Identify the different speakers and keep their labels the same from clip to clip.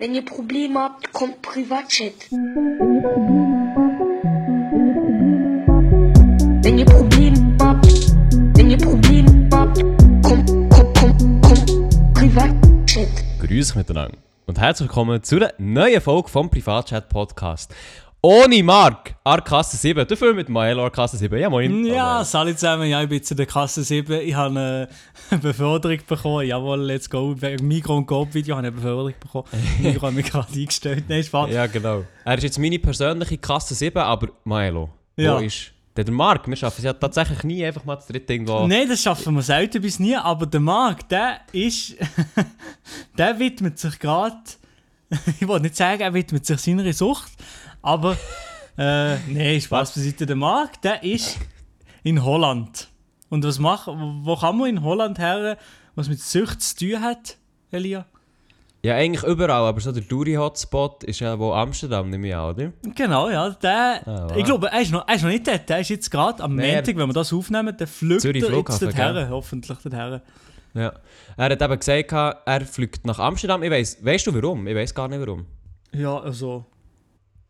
Speaker 1: Wenn ihr Probleme habt, kommt Privatchat. Wenn ihr Probleme habt, wenn ihr Probleme habt, kommt, kommt, kommt, kommt Privatchat.
Speaker 2: Grüß euch miteinander und herzlich willkommen zu einer neuen Folge vom Privatchat Podcast. Ohne Marc, Arkasse 7, dafür mit Maelo Arkasse 7. Ja, moin.
Speaker 3: Ja, salut zusammen. Ja, ich bin jetzt in der Kasse 7. Ich habe eine Beförderung bekommen. Jawohl, let's go. Wegen Migro und Coop Video habe ich eine Beförderung bekommen. Migro hat mich gerade eingestellt. Nein, Spaß.
Speaker 2: Ja, genau. Er ist jetzt meine persönliche Kasse 7, aber Maelo,
Speaker 3: Ja.
Speaker 2: wo ist der, der Marc? Wir schaffen es ja tatsächlich nie einfach mal zu dritt irgendwo.
Speaker 3: Nein, das schaffen wir selten bis nie. Aber der Marc, der ist. der widmet sich gerade. ich wollte nicht sagen, er widmet sich seiner Sucht. Aber. Äh, nein, Spaß beiseite. Der Marc, der ist in Holland. Und was macht. Wo kann man in Holland her, was mit Sucht zu tun hat, Elia?
Speaker 2: Ja, eigentlich überall, aber so der Touri-Hotspot ist ja wo Amsterdam, nehme ich an, oder?
Speaker 3: Genau, ja. Der,
Speaker 2: Ah, wow.
Speaker 3: Ich glaube, er ist, noch, er ist noch nicht dort. Er ist jetzt gerade am
Speaker 2: Nein, er-
Speaker 3: Montag, wenn wir das aufnehmen, der fliegt
Speaker 2: Zürich
Speaker 3: er jetzt dorthin. Hoffentlich dorthin.
Speaker 2: Ja. Er hat eben gesagt, er fliegt nach Amsterdam. Ich weiss, weißt du warum? Ich weiß gar nicht warum.
Speaker 3: Ja, also.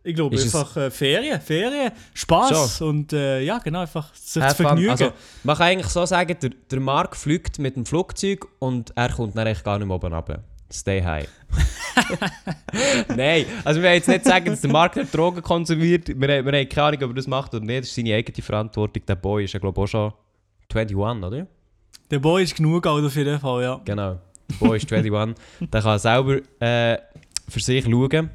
Speaker 3: Ich glaube
Speaker 2: Ist
Speaker 3: einfach äh, Ferien, Ferien, Spaß und äh, ja, genau, einfach sich zu vergnügen.
Speaker 2: Also, man kann eigentlich so sagen, der, der Marc fliegt mit dem Flugzeug und er kommt dann eigentlich gar nicht mehr oben runter. Stay high. Nein, also wir wollen jetzt nicht sagen, dass der Marc nicht Drogen konsumiert. Wir, wir haben keine Ahnung, ob er das macht oder nicht. Das ist seine eigene Verantwortung. Der Boy ist ja glaube ich auch schon 21, oder?
Speaker 3: Der Boy ist genug alt auf jeden Fall, ja.
Speaker 2: Genau. Der Boy ist 21. der kann selber äh, für sich schauen.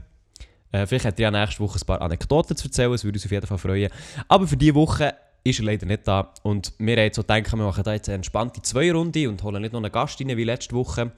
Speaker 2: Äh, vielleicht hat er ja nächste Woche ein paar Anekdoten zu erzählen, das würde uns auf jeden Fall freuen. Aber für diese Woche ist er leider nicht da. Und wir haben so gedacht, wir machen da jetzt eine entspannte Zwei-Runde und holen nicht noch einen Gast rein wie letzte Woche.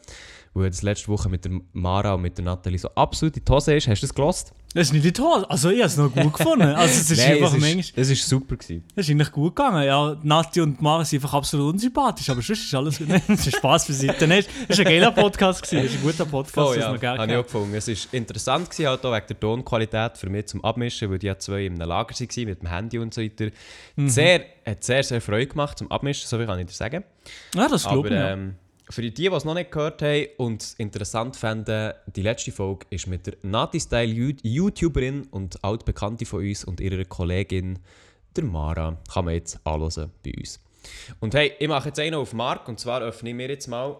Speaker 2: Weil das letzte Woche mit der Mara und mit der Nathalie so absolut in die Hose ist. Hast du das gelost?
Speaker 3: Das ist nicht die Tor. Also, ich habe es noch gut gefunden. Also, es ist einfach
Speaker 2: es
Speaker 3: manchmal.
Speaker 2: ist, es ist super gewesen.
Speaker 3: Es ist eigentlich gut gegangen. Ja, Nati und Mara sind einfach absolut unsympathisch, aber sonst ist alles gut. Nein, es ist Spaß für sie. Dann ist, es war ein geiler Podcast, gewesen. es ist ein guter Podcast, das
Speaker 2: ja, habe ich auch gefunden. Es war interessant, gewesen, halt auch wegen der Tonqualität für mich zum Abmischen, weil die ja zwei im Lager waren mit dem Handy und so weiter.
Speaker 3: Mhm.
Speaker 2: Sehr, hat sehr, sehr Freude gemacht zum Abmischen, so viel kann ich dir sagen.
Speaker 3: Ja, das glaube ich. ja.
Speaker 2: Für die, die es noch nicht gehört haben und es interessant fanden, die letzte Folge ist mit der Nati-Style-YouTuberin und altbekannte von uns und ihrer Kollegin, der Mara. Kann man jetzt anhören bei uns. Und hey, ich mache jetzt einen auf Mark und zwar öffne ich mir jetzt mal...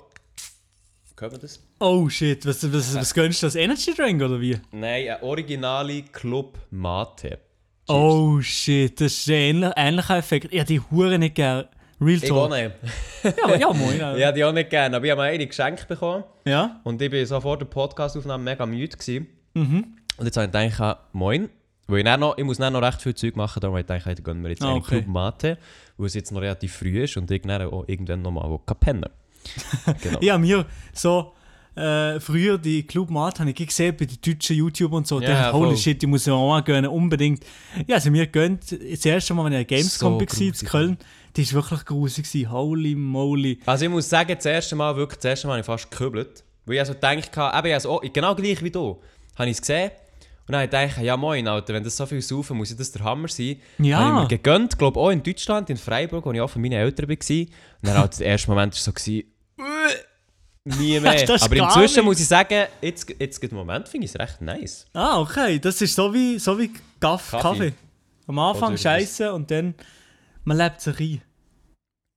Speaker 2: Hört man das?
Speaker 3: Oh shit, was, was, was gönnst du das? Energy Drink oder wie?
Speaker 2: Nein, ein originale Club Mate.
Speaker 3: Oh shit, das ist ein ähnlich, ähnlicher Effekt. Habe die Hure nicht gern. Real
Speaker 2: Ich auch
Speaker 3: Talk.
Speaker 2: nicht.
Speaker 3: Ja, ja, moin.
Speaker 2: Ich
Speaker 3: Ja.
Speaker 2: habe die auch nicht gerne, aber ich habe mir eine geschenkt bekommen.
Speaker 3: ja?
Speaker 2: Und ich war so vor der Podcastaufnahme mega müde. Gewesen.
Speaker 3: Mhm.
Speaker 2: Und jetzt habe ich gedacht, moin. Weil ich, noch, ich muss noch recht viel Zeug machen, darum habe ich gedacht, gönne mir jetzt
Speaker 3: Ah, okay.
Speaker 2: Club Mate, weil es jetzt noch relativ früh ist und ich dann auch irgendwann noch mal pennen Genau.
Speaker 3: Habe mir so äh, früher die Club Mart habe ich gesehen bei den deutschen YouTubern und so.
Speaker 2: Ja,
Speaker 3: Ja, dachte, holy
Speaker 2: voll.
Speaker 3: shit, die muss ich mir auch mal gönnen, unbedingt. Ja, also mir gönnt, das erste Mal, wenn ich an Gamescom
Speaker 2: So
Speaker 3: war, in. Köln, die war wirklich grusig. gewesen. Holy moly.
Speaker 2: Also ich muss sagen, das erste Mal, wirklich, das erste Mal habe ich fast gekübelt. Weil ich also gedacht habe, eben, ich also, genau gleich wie du, habe ich es gesehen. Und dann habe ich gedacht, ja moin, Alter, wenn das so viel saufen, muss ja das der Hammer sein.
Speaker 3: Ja.
Speaker 2: Habe ich mir gegönnt, glaube auch in Deutschland, in Freiburg, wo ich auch von meinen Eltern war. Und dann halt der erste Moment war so, gewesen, nie mehr. Aber inzwischen muss ich sagen, jetzt, jetzt im Moment finde ich es recht nice.
Speaker 3: Ah, okay. Das ist so wie, so wie Kaff,
Speaker 2: Kaffee.
Speaker 3: Kaffee. Am Anfang scheiße und dann man lebt sich ein.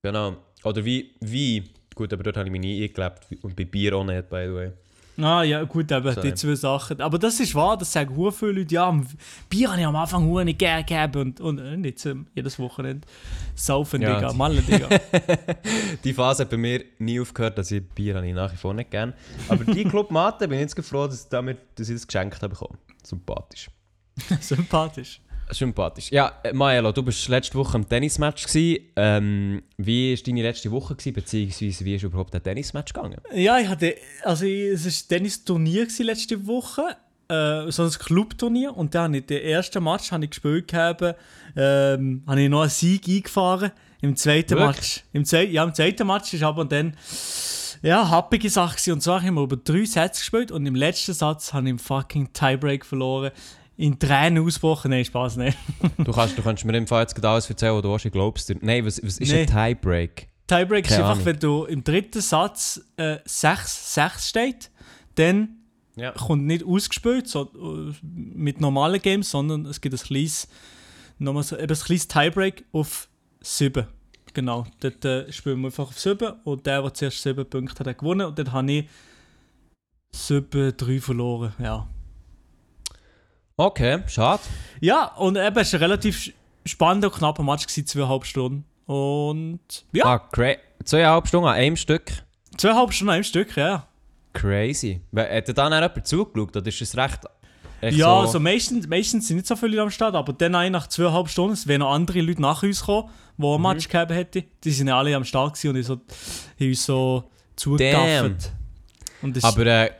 Speaker 2: Genau. Oder wie, wie, gut, aber dort habe ich mich nie eingelebt und bei Bier auch nicht, by the way.
Speaker 3: Ah ja, gut, eben,
Speaker 2: So,
Speaker 3: die zwei Sachen. Aber das ist wahr, das sagen hure viele Leute. Ja, Bier habe ich am Anfang nicht gerne gegeben und, und, und jetzt ähm, jedes Wochenende saufen,
Speaker 2: Ja,
Speaker 3: Digga,
Speaker 2: die-
Speaker 3: Malle, Digga.
Speaker 2: Die Phase hat bei mir nie aufgehört, dass ich Bier habe ich nach wie vor nicht gerne. Aber die Club Mate bin ich jetzt froh, dass, damit, dass ich das geschenkt habe bekommen. Sympathisch.
Speaker 3: Sympathisch.
Speaker 2: Sympathisch. Ja, äh, Maelo, du bist letzte Woche im Tennismatch. Ähm, wie war deine letzte Woche, gewesen, beziehungsweise wie ist überhaupt ein Tennismatch gegangen?
Speaker 3: Ja, ich hatte, also es war ein Tennisturnier letzte Woche, äh, so ein Clubturnier und dann habe ich den ersten Match habe ich gespielt gehabt, ähm, habe ich noch einen Sieg eingefahren. Im zweiten
Speaker 2: Wirklich?
Speaker 3: Match, im, zwei, ja, im zweiten Match ist aber dann ja, happige Sache und zwar haben wir über drei Sätze gespielt und im letzten Satz habe ich im fucking Tiebreak verloren. In Tränen ausgebrochen. Nein, Spaß, nein.
Speaker 2: Du kannst, du kannst mir im Fall jetzt gerade alles erzählen, was du hast, ich glaubst dir. Nein, was, was ist
Speaker 3: Nee.
Speaker 2: ein Tiebreak?
Speaker 3: Tiebreak ist
Speaker 2: Keine
Speaker 3: einfach,
Speaker 2: Ahnung.
Speaker 3: wenn du im dritten Satz äh, 6-6 steht, dann
Speaker 2: Ja.
Speaker 3: kommt nicht ausgespielt so, äh, mit normalen Games, sondern es gibt ein kleines, nochmal so, eben ein kleines Tiebreak auf 7. Genau, dort äh, spielen wir einfach auf 7 und der, der zuerst 7 Punkte hat, hat gewonnen und dann habe ich 7-3 verloren, ja.
Speaker 2: Okay, schade.
Speaker 3: Ja, und eben, es war ein relativ spannender und knapper Match, gewesen, zweieinhalb Stunden. Und ja,
Speaker 2: Ah, cra zweieinhalb Stunden an einem Stück.
Speaker 3: zweieinhalb Stunden im Stück, ja.
Speaker 2: Crazy. Hat dir dann jemand zugeschaut? Oder ist es recht. echt
Speaker 3: Ja,
Speaker 2: so,
Speaker 3: also meistens, meistens sind nicht so viele Leute am Start, aber dann nach zweieinhalb Stunden, es wären noch andere Leute nach uns gekommen, die ein Match gehabt hätten. Die sind alle am Start gewesen und ich so, haben uns so zugegaffert.
Speaker 2: Aber äh,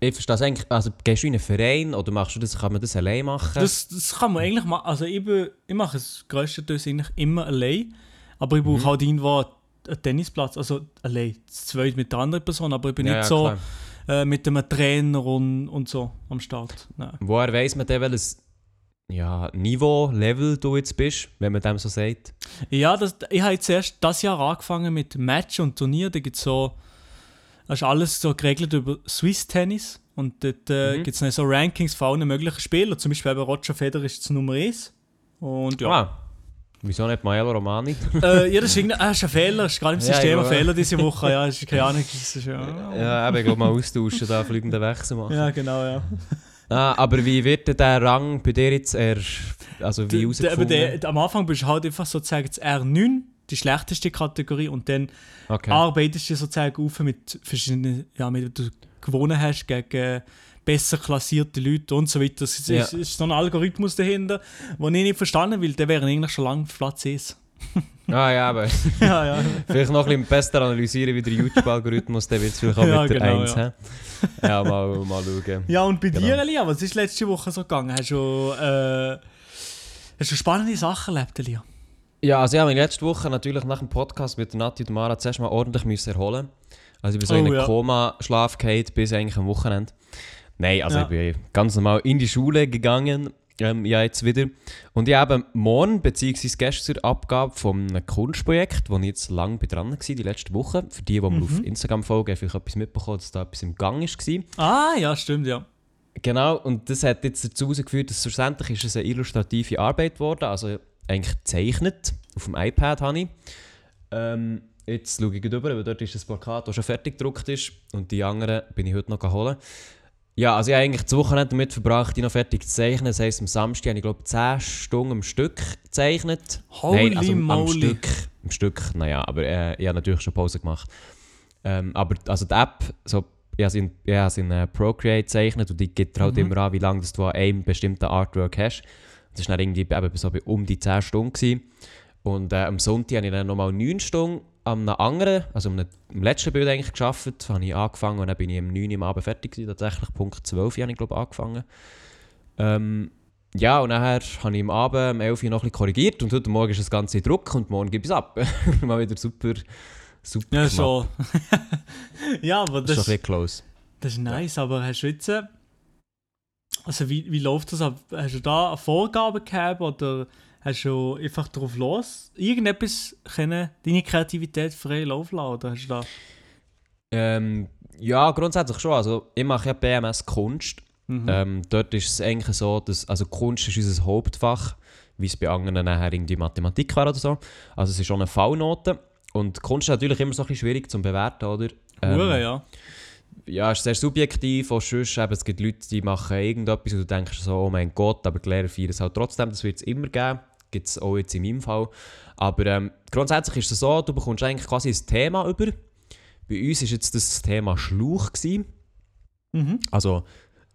Speaker 2: ich verstehe das eigentlich. Also, gehst du in einen Verein oder machst du das, kann man das allein machen?
Speaker 3: das, das kann man eigentlich machen. Also ich, bin, ich mache es größtenteils eigentlich immer allein, aber ich
Speaker 2: Mhm.
Speaker 3: brauche halt irgendwo einen Tennisplatz, also allein, zweit mit der anderen Person, aber ich bin
Speaker 2: Ja,
Speaker 3: nicht
Speaker 2: ja,
Speaker 3: so äh, mit einem Trainer und, und so am Start. Nein.
Speaker 2: Woher weiss man denn, welches ja, Niveau, Level du jetzt bist, wenn man dem so sagt?
Speaker 3: Ja, das, ich habe jetzt erst das Jahr angefangen mit Match und Turnier. Da gibt so, das ist alles so geregelt über Swiss Tennis. Und dort äh,
Speaker 2: Mhm.
Speaker 3: gibt es so Rankings von allen möglichen Spielern. Zum Beispiel eben Roger Federer ist das Nummer 1. Und ja.
Speaker 2: Ah, wieso nicht Maelo Romani?
Speaker 3: äh, ja, das ist, irgendwie- ah, ist ein Fehler. Das ist gerade im System
Speaker 2: ja.
Speaker 3: ein Fehler diese Woche. Ja, ist keine Ahnung. Das ist, ja.
Speaker 2: ja, eben, ich glaube mal austauschen, da fliegenden Wechsel machen.
Speaker 3: ja, genau, ja.
Speaker 2: Ah, aber wie wird denn der Rang bei dir jetzt eher, also wie herausgefunden?
Speaker 3: am Anfang bist du halt einfach sozusagen das R9, die schlechteste Kategorie. Und dann
Speaker 2: okay.
Speaker 3: arbeitest du sozusagen auf mit verschiedenen, ja, mit du gewonnen hast gegen besser klassierte Leute und so weiter. Es ist,
Speaker 2: Ja.
Speaker 3: ist so ein Algorithmus dahinter, den ich nicht verstanden will. Der wäre eigentlich schon lange auf Platz 1.
Speaker 2: Ah ja, aber
Speaker 3: ja, ja.
Speaker 2: vielleicht noch ein bisschen besser analysieren wie der YouTube-Algorithmus, der wird es vielleicht auch
Speaker 3: Ja,
Speaker 2: mit der
Speaker 3: genau,
Speaker 2: 1
Speaker 3: ja.
Speaker 2: ja. ja, mal, mal schauen.
Speaker 3: ja, und bei
Speaker 2: Genau.
Speaker 3: dir, Elia, was ist letzte Woche so gegangen? Hast du, äh, hast du spannende Sachen erlebt, Elia?
Speaker 2: Ja, also ich habe mich letzte Woche natürlich nach dem Podcast mit Nati und Mara zuerst mal ordentlich müssen erholen Also ich bin so
Speaker 3: Oh,
Speaker 2: in einen
Speaker 3: ja.
Speaker 2: Koma-Schlaf bis eigentlich am Wochenende. Nein, also
Speaker 3: Ja.
Speaker 2: ich bin ganz normal in die Schule gegangen, ähm, ja jetzt wieder. Und ich habe morgen, beziehungsweise gestern, Abgabe von einem Kunstprojekt, wo ich jetzt lange dran war, die letzte Woche. Für die, die mir
Speaker 3: Mhm.
Speaker 2: auf Instagram folgen, vielleicht etwas mitbekommen, dass da etwas im Gang war.
Speaker 3: Ah, ja, stimmt, ja.
Speaker 2: Genau, und das hat jetzt dazu geführt, dass schlussendlich ist es eine illustrative Arbeit geworden, also eigentlich gezeichnet, auf dem iPad habe ich. Ähm, jetzt schaue ich gleich rüber, weil dort ist das Plakat, das schon fertig gedruckt ist und die anderen bin ich heute noch holen. Ja, also ich habe eigentlich das Wochenende damit verbracht, die noch fertig zu zeichnen. Das heisst, am Samstag habe ich glaube 10 Stunden am Stück gezeichnet.
Speaker 3: Holy
Speaker 2: Nein, also am- am. Stück, am Stück, naja, aber äh, ich habe natürlich schon Pause gemacht. Ähm, aber also die App, so, ich habe sie in, ich habe sie in äh, Procreate gezeichnet und die gibt dir halt
Speaker 3: Mhm.
Speaker 2: immer an, wie lange das du an einem bestimmten Artwork hast. Das war dann irgendwie eben so bei um die 10 Stunden. Gewesen. Und äh, am Sonntag habe ich dann nochmal 9 Stunden an einem anderen, also am, letzten Bild eigentlich geschafft, habe ich angefangen und dann bin ich um 9 Uhr am Abend fertig gewesen, tatsächlich Punkt 12 habe ich glaube angefangen. Ähm, ja, und nachher habe ich am Abend um 11 Uhr noch ein bisschen korrigiert und heute Morgen ist das Ganze in Druck und morgen gebe ich es ab. Mal wieder super, super
Speaker 3: Ja,
Speaker 2: gemacht.
Speaker 3: so. ja, aber
Speaker 2: Das ist
Speaker 3: das,
Speaker 2: schon ein bisschen close.
Speaker 3: das ist nice. Aber hast du jetzt. Also, wie, wie läuft das ab? Hast du da eine Vorgabe gehabt oder hast du einfach drauf los irgendetwas können, deine Kreativität frei laufen lassen? Oder hast du da.
Speaker 2: Ähm, ja, grundsätzlich schon. Also, ich mache ja BMS Kunst.
Speaker 3: Mhm.
Speaker 2: Ähm, dort ist es eigentlich so, dass also Kunst ist unser Hauptfach, wie es bei anderen nachher irgendwie Mathematik wäre oder so. Also es ist schon eine V-Note. Und Kunst ist natürlich immer so ein bisschen schwierig zu bewerten, oder?
Speaker 3: Hure, ja.
Speaker 2: Ja, es ist sehr subjektiv. Auch sonst, eben, es gibt Leute, die machen irgendetwas und du denkst so, oh mein Gott, aber die Lehrer feiern es halt trotzdem. Das wird es immer geben. Gibt es auch jetzt in meinem Fall. Aber ähm, grundsätzlich ist es so, du bekommst eigentlich quasi ein Thema über. Bei uns war jetzt das Thema Schlauch. Gewesen.
Speaker 3: Mhm.
Speaker 2: Also,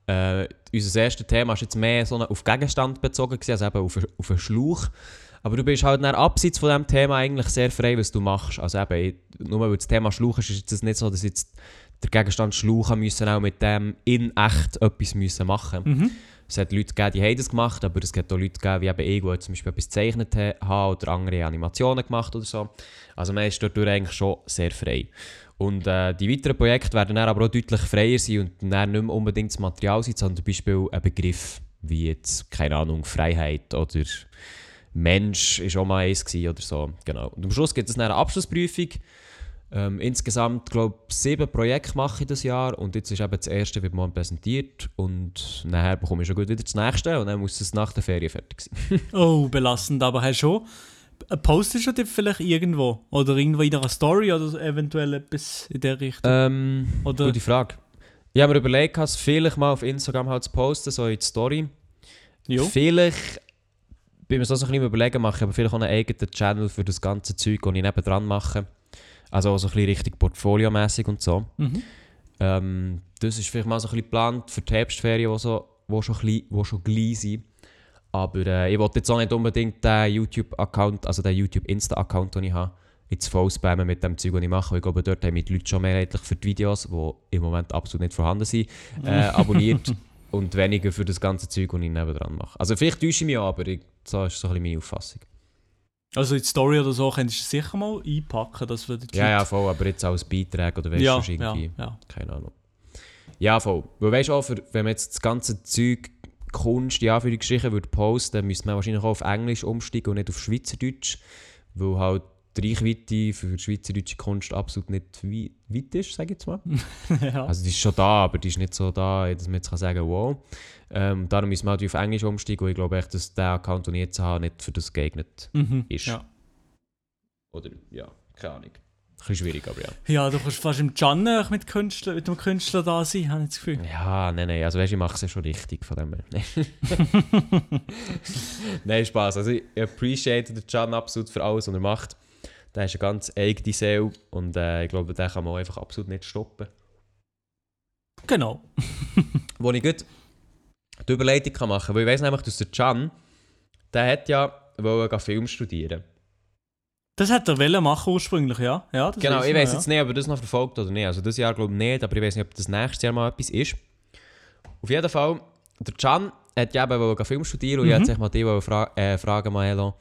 Speaker 2: äh, unser erstes Thema war jetzt mehr so auf Gegenstand bezogen, gewesen, also eben auf, einen- auf einen Schlauch. Aber du bist halt dann abseits von diesem Thema eigentlich sehr frei, was du machst. Also eben, nur weil das Thema Schlauch ist, ist es nicht so, dass jetzt der Gegenstand Schlauch haben müssen auch mit dem in echt etwas müssen machen
Speaker 3: Mhm.
Speaker 2: Es hat Leute gegeben, die haben das gemacht, aber es gibt auch Leute gegeben, wie eben ich, die zum Beispiel etwas gezeichnet ha- haben oder andere Animationen gemacht oder so. Also man ist dort eigentlich schon sehr frei. Und äh, die weiteren Projekte werden dann aber auch deutlich freier sein und dann nicht mehr unbedingt das Material sein, sondern zum Beispiel ein Begriff wie jetzt, keine Ahnung, Freiheit oder Mensch ist auch mal eins oder so. Genau. Und am Schluss gibt es dann eine Abschlussprüfung. Ähm, insgesamt, glaube ich, sieben Projekte mache ich das Jahr und jetzt ist eben das erste wird morgen präsentiert und nachher bekomme ich schon gut wieder das nächste und dann muss es nach der Ferien fertig sein.
Speaker 3: Oh, belastend, aber hast du schon. Postest du das vielleicht irgendwo? Oder irgendwo in einer Story oder eventuell etwas in der Richtung?
Speaker 2: ähm,
Speaker 3: Oder-
Speaker 2: gute Frage. Ich habe mir überlegt, es vielleicht mal auf Instagram halt zu posten, so in die Story.
Speaker 3: jo.
Speaker 2: Vielleicht, bin mir so ein bisschen überlegen, mache ich aber vielleicht auch einen eigenen Channel für das ganze Zeug, das ich nebendran mache. Also auch so ein bisschen richtig portfoliomäßig und so.
Speaker 3: Mhm.
Speaker 2: Ähm, das ist vielleicht mal so ein bisschen geplant für die Herbstferien, die so, wo schon, klein, wo schon gleich sind. Aber äh, ich wollte jetzt auch nicht unbedingt den YouTube-Account, also den YouTube-Insta-Account, den ich habe, jetzt voll spammen mit dem Zeug, das ich mache. Weil Ich glaube, dort haben die Leute schon mehrheitlich für die Videos, die im Moment absolut nicht vorhanden sind, äh, abonniert. und weniger für das ganze Zeug, das ich nebendran mache. Also vielleicht täusche ich mich auch, aber ich, so ist so ein bisschen meine Auffassung.
Speaker 3: Also in die Story oder so könntest du sicher mal einpacken, das würde die
Speaker 2: Ja, ja, voll, aber jetzt als Beitrag oder weißt
Speaker 3: ja,
Speaker 2: du,
Speaker 3: ja,
Speaker 2: irgendwie...
Speaker 3: ja.
Speaker 2: Keine Ahnung. Ja, voll. Weil weißt du auch, für, wenn man jetzt das ganze Zeug, Kunst, ja, für die Geschichte würde posten, dann müsste man wahrscheinlich auch auf Englisch umsteigen und nicht auf Schweizerdeutsch. Weil halt die Reichweite für schweizerdeutsche Kunst absolut nicht wei- weit ist, sage ich jetzt mal.
Speaker 3: ja.
Speaker 2: Also die ist schon da, aber die ist nicht so da, dass man jetzt kann sagen wow. Ähm, darum müssen wir halt auf Englisch umsteigen und ich glaube echt, dass der Account, den ich jetzt habe, nicht für das geeignet
Speaker 3: Mhm.
Speaker 2: ist.
Speaker 3: ja.
Speaker 2: Oder, ja, keine Ahnung. Ein bisschen schwierig, aber ja.
Speaker 3: Ja, du kannst fast im Can mit, Künstler, mit dem Künstler da sein, habe ich das Gefühl.
Speaker 2: Ja, nein, nein, also weißt du, ich mache es ja schon richtig von dem her. nein, Spaß. Also ich appreciate den Can absolut für alles, was er macht. Der ist eine ganz eigene Seele und äh, ich glaube, den kann man auch einfach absolut nicht stoppen.
Speaker 3: Genau.
Speaker 2: Wo ich gut die Überleitung kann machen kann, weil ich weiss nämlich, dass der Can, der hat ja wollte Film studieren.
Speaker 3: Das hat er wollen machen ursprünglich, ja. ja
Speaker 2: Genau, ich weiß
Speaker 3: ja.
Speaker 2: jetzt nicht, ob er das noch verfolgt oder nicht. Also das Jahr glaube ich nicht, aber ich weiß nicht, ob das nächstes Jahr mal etwas ist. Auf jeden Fall, der Can hat ja eben wollte Film studieren und ich
Speaker 3: Mhm.
Speaker 2: wollte sich mal dich wollen fra äh, fragen, Maelo,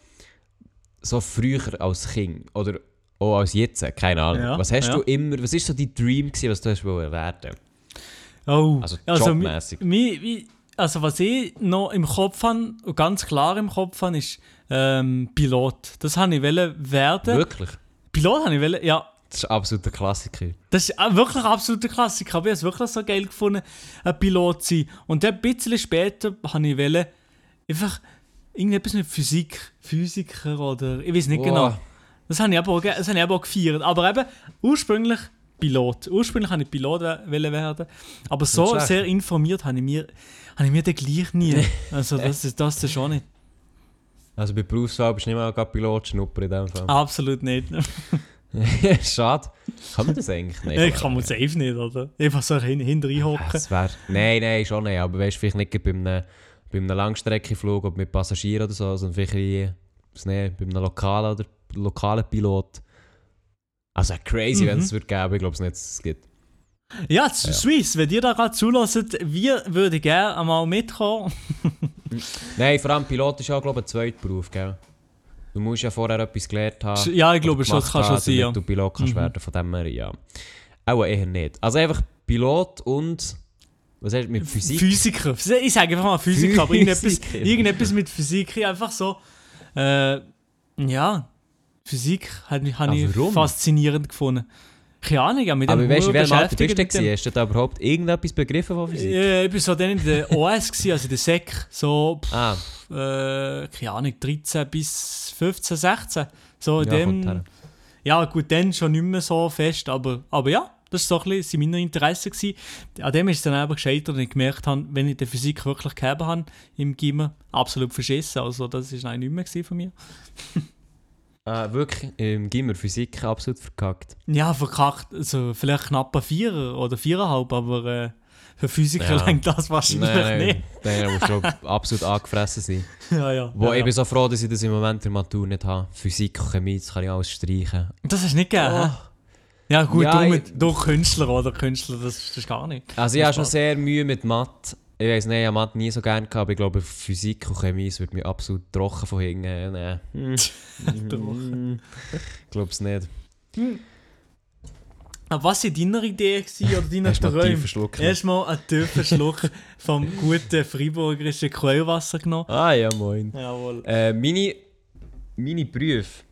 Speaker 2: so früher als Kind oder auch als jetzt, keine Ahnung.
Speaker 3: Ja,
Speaker 2: was hast
Speaker 3: ja.
Speaker 2: du immer, was ist so dein Dream gewesen, was du hast wollen werden?
Speaker 3: Oh,
Speaker 2: Also
Speaker 3: also, mi- mi- also was ich noch im Kopf habe, ganz klar im Kopf habe, ist ähm, Pilot. Das habe ich wollen werden.
Speaker 2: Wirklich?
Speaker 3: Pilot habe ich wollen, ja.
Speaker 2: Das ist absolut ein Klassiker.
Speaker 3: Das ist wirklich ein absoluter Klassiker. Aber ich habe es wirklich so geil gefunden, ein Pilot zu sein. Und dann ein bisschen später habe ich wollen, einfach irgendetwas mit Physik, Physiker oder ich weiß nicht
Speaker 2: Wow.
Speaker 3: genau. Das habe ich aber auch, das habe ich aber auch gefeiert. Aber eben, ursprünglich Pilot. Ursprünglich wollte ich Pilot werden. Aber so sehr informiert habe ich mir, habe ich mir den gleich nie. Also das ist das ist schon nicht.
Speaker 2: Also bei Berufswahl bist du nicht mal gerade Pilotschnupper in dem Fall.
Speaker 3: Absolut nicht.
Speaker 2: Schade. Kann man das eigentlich nicht?
Speaker 3: ich kann man safe nicht, oder? Einfach so hin, hinten hocken.
Speaker 2: Wär, nein, nein, schon nicht. Aber weißt du, vielleicht nicht bei einem, bei einem Langstreckenflug oder mit Passagieren oder so, sondern vielleicht irgendwie, weiß nicht, bei einem lokalen oder lokalen Pilot. Also crazy,
Speaker 3: Mhm.
Speaker 2: wenn es es geben, ich glaube es nicht, dass es gibt.
Speaker 3: Ja, Z- Swiss, wenn ihr da gerade zulässt, wir würden gerne einmal mitkommen.
Speaker 2: Nein, vor allem Pilot ist ja, glaube ich, ein Zweitberuf, gell? Du musst ja vorher etwas gelernt haben.
Speaker 3: Ja, ich glaube schon, das kann schon sein. Ja.
Speaker 2: du Pilot kannst
Speaker 3: Mhm.
Speaker 2: werden, von dem her, ja. Auch eher nicht. Also einfach Pilot und, was heißt mit Physik?
Speaker 3: Physiker. Ich sage einfach mal Physiker, aber irgendetwas, irgendetwas mit Physik. Einfach so. Äh, ja, Physik habe ich, hab
Speaker 2: Ah,
Speaker 3: ich faszinierend gefunden. Keine Ahnung, ich habe mit dem
Speaker 2: Aber weißt du, Alter bist du
Speaker 3: beschäftigt
Speaker 2: denn? Hast du da überhaupt irgendetwas begriffen von Physik?
Speaker 3: Ja, ich war so dann in der OS, gewesen, also in der SEC. So, pff,
Speaker 2: Ah,
Speaker 3: äh, keine Ahnung, 13 bis 15, 16. So in
Speaker 2: ja,
Speaker 3: dem. Ja, gut, dann schon nicht mehr so fest, aber, aber ja, das war so ein bisschen meine Interessen. Gewesen. An dem ist es dann aber gescheitert und ich gemerkt habe, wenn ich die Physik wirklich gegeben habe im Gimmer, absolut verschissen. Also das war eigentlich nicht mehr von mir.
Speaker 2: Ah, wirklich, im Gimmer Physik absolut verkackt.
Speaker 3: Ja, verkackt, also vielleicht knapp ein Vierer oder Viererhalb, aber äh, für Physiker
Speaker 2: Ja.
Speaker 3: lenkt das wahrscheinlich
Speaker 2: Nein,
Speaker 3: nicht.
Speaker 2: nein, nein, musst du absolut angefressen sein.
Speaker 3: Ja, ja.
Speaker 2: Wo
Speaker 3: ja,
Speaker 2: ich bin so froh, dass ich das im Moment in der Matur nicht habe. Physik, Chemie, das kann ich alles streichen.
Speaker 3: Das du nicht gegeben, hä? Ja gut,
Speaker 2: Ja,
Speaker 3: du, mit, du Künstler oder Künstler, das, das ist gar nicht.
Speaker 2: Also ich
Speaker 3: Das
Speaker 2: habe schon sehr Mühe mit Mathe. Ich weiß nicht, ich habe Mathe nie so gerne gehabt, aber ich glaube Physik und Chemie, es wird mir absolut trocken von hinten. Nein. Hm.
Speaker 3: Trocken.
Speaker 2: Ich glaube es nicht.
Speaker 3: Aber was war deine Idee oder deine Träume? Erstmal einen tiefen Schluck vom guten freiburgerischen Quellwasser genommen.
Speaker 2: Ah ja, moin.
Speaker 3: Jawohl.
Speaker 2: Äh, meine, meine Berufe.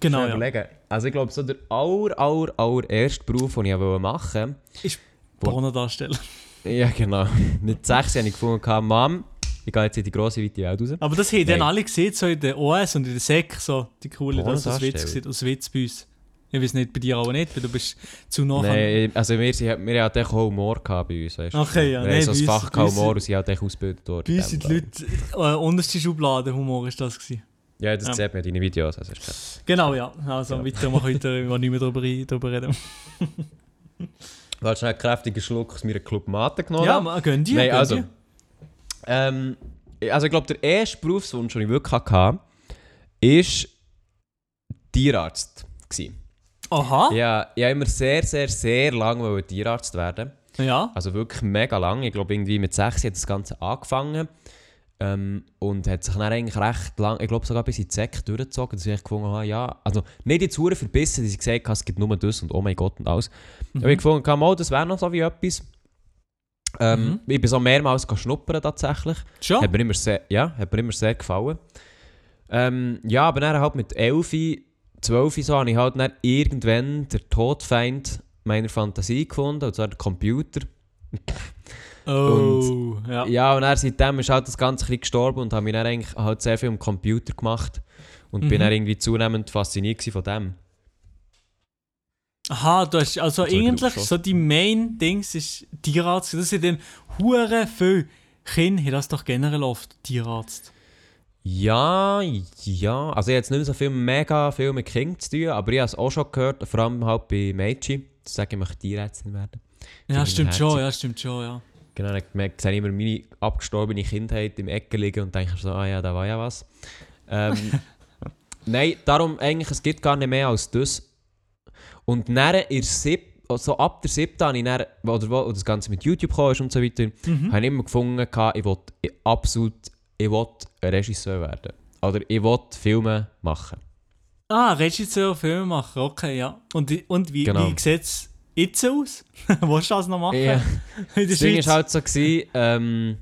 Speaker 3: Genau, ja.
Speaker 2: überlegen. Also ich glaube, so der aller, aller, aller erste Beruf, den ich wollte machen
Speaker 3: Pornodarsteller.
Speaker 2: Ja, genau. Mit 6 habe ich gefunden, Mom, ich gehe jetzt in die grosse, weite Welt raus.
Speaker 3: Aber das haben dann alle gesehen, so in der OS und in der SEC, so die coole, das ist Witz, aus Witz bei uns. Ich weiß nicht, bei dir auch nicht, weil du bist zu nah.
Speaker 2: Nein, also wir, sind, wir hatten auch Humor bei uns, weißt du.
Speaker 3: Okay, ja,
Speaker 2: Wir
Speaker 3: nein,
Speaker 2: so ein Fach Humor und sie halt echt ausgebildet worden.
Speaker 3: Bei uns sind die Leute, äh, unterste Schublade Humor ist das gewesen.
Speaker 2: Ja, das
Speaker 3: Ja.
Speaker 2: sieht man in deinen Videos. Also.
Speaker 3: Genau, ja. Also
Speaker 2: Ja.
Speaker 3: weiter, wir heute wir nicht mehr darüber, darüber reden.
Speaker 2: Du hast einen kräftigen Schluck aus meiner Club Mate genommen.
Speaker 3: Ja, man, gönn dir,
Speaker 2: Nein,
Speaker 3: gönn
Speaker 2: also.
Speaker 3: dir.
Speaker 2: Ähm, also ich glaube, der erste Berufswunsch, den ich wirklich hatte, war Tierarzt. Gewesen.
Speaker 3: Aha,
Speaker 2: Ja, ich wollte immer sehr, sehr, sehr lange Tierarzt werden.
Speaker 3: ja.
Speaker 2: Also wirklich mega lang. Ich glaube, irgendwie mit 6 hat das Ganze angefangen. Ähm, und hat sich dann eigentlich recht lang, ich glaube sogar bis in die Sek durchgezogen, dass ich gefunden habe, ja, also nicht jetzt hure verbissen, dass ich gesagt habe, es gibt nur das und oh mein Gott und alles. Aber ich gefunden habe, mal, das wäre noch so wie etwas. Ähm,
Speaker 3: Mhm.
Speaker 2: Ich bin so mehrmals schnuppern tatsächlich.
Speaker 3: Schon?
Speaker 2: Hat mir immer sehr, ja, hat mir immer sehr gefallen. Ähm, ja, aber dann halt mit 11, 12 so habe ich halt dann irgendwann den Todfeind meiner Fantasie gefunden, und zwar der Computer.
Speaker 3: Oh, ja.
Speaker 2: Ja, und dann seitdem ist halt das Ganze ein gestorben und habe mich dann eigentlich halt sehr viel am Computer gemacht und bin
Speaker 3: Mhm.
Speaker 2: dann irgendwie zunehmend fasziniert von dem.
Speaker 3: Aha, du hast also eigentlich so die Main-Dings ist Tierarzt. Das sind dann hure viele Kinder, das doch generell oft, Tierarzt.
Speaker 2: Ja, ja. Also ich habe jetzt nicht so viel, mega viel mit Kindern zu tun, aber ich habe es auch schon gehört, vor allem halt bei Mädchen, dass sagen, ich möchte Tierärztin werden.
Speaker 3: Ja, stimmt schon, ja, stimmt schon, ja.
Speaker 2: Genau, dann merke ich immer meine abgestorbene Kindheit im Ecke liegen und denke so, ah ja, da war ja was. Ähm, nein, darum eigentlich, es gibt gar nicht mehr als das. Und dann in sieb, also ab der siebten habe ich dann, oder wo das Ganze mit YouTube ist und so weiter,
Speaker 3: Mhm.
Speaker 2: habe ich immer gefunden, ich will absolut, ich ein Regisseur werden. Oder ich will Filme machen.
Speaker 3: Ah, Regisseur, Filmemacher, okay, ja. Und, und wie,
Speaker 2: Genau.
Speaker 3: wie sieht es jetzt aus? Willst du das noch machen?
Speaker 2: Ja. Das Ding war halt so, gewesen, ähm,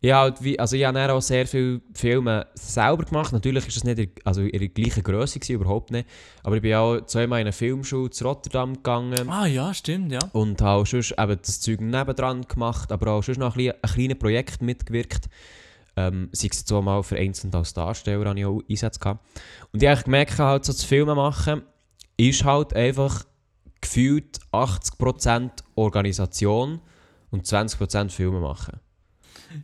Speaker 2: ich halt wie, also ich habe auch sehr viele Filme selber gemacht. Natürlich ist es nicht in, also in der gleichen Größe, gewesen, überhaupt nicht. Aber ich bin auch zweimal in eine Filmschule zu Rotterdam gegangen
Speaker 3: Ah, ja, stimmt, ja.
Speaker 2: und habe auch sonst eben das Zeug nebendran gemacht, aber auch sonst noch ein, ein kleines Projekt mitgewirkt. Ähm, sei es jetzt auch mal vereinzelt als Darsteller, habe ich auch Einsätze gehabt. Und ich habe gemerkt, halt so das Filme machen ist halt einfach gefühlt 80% Organisation und 20% Filme machen.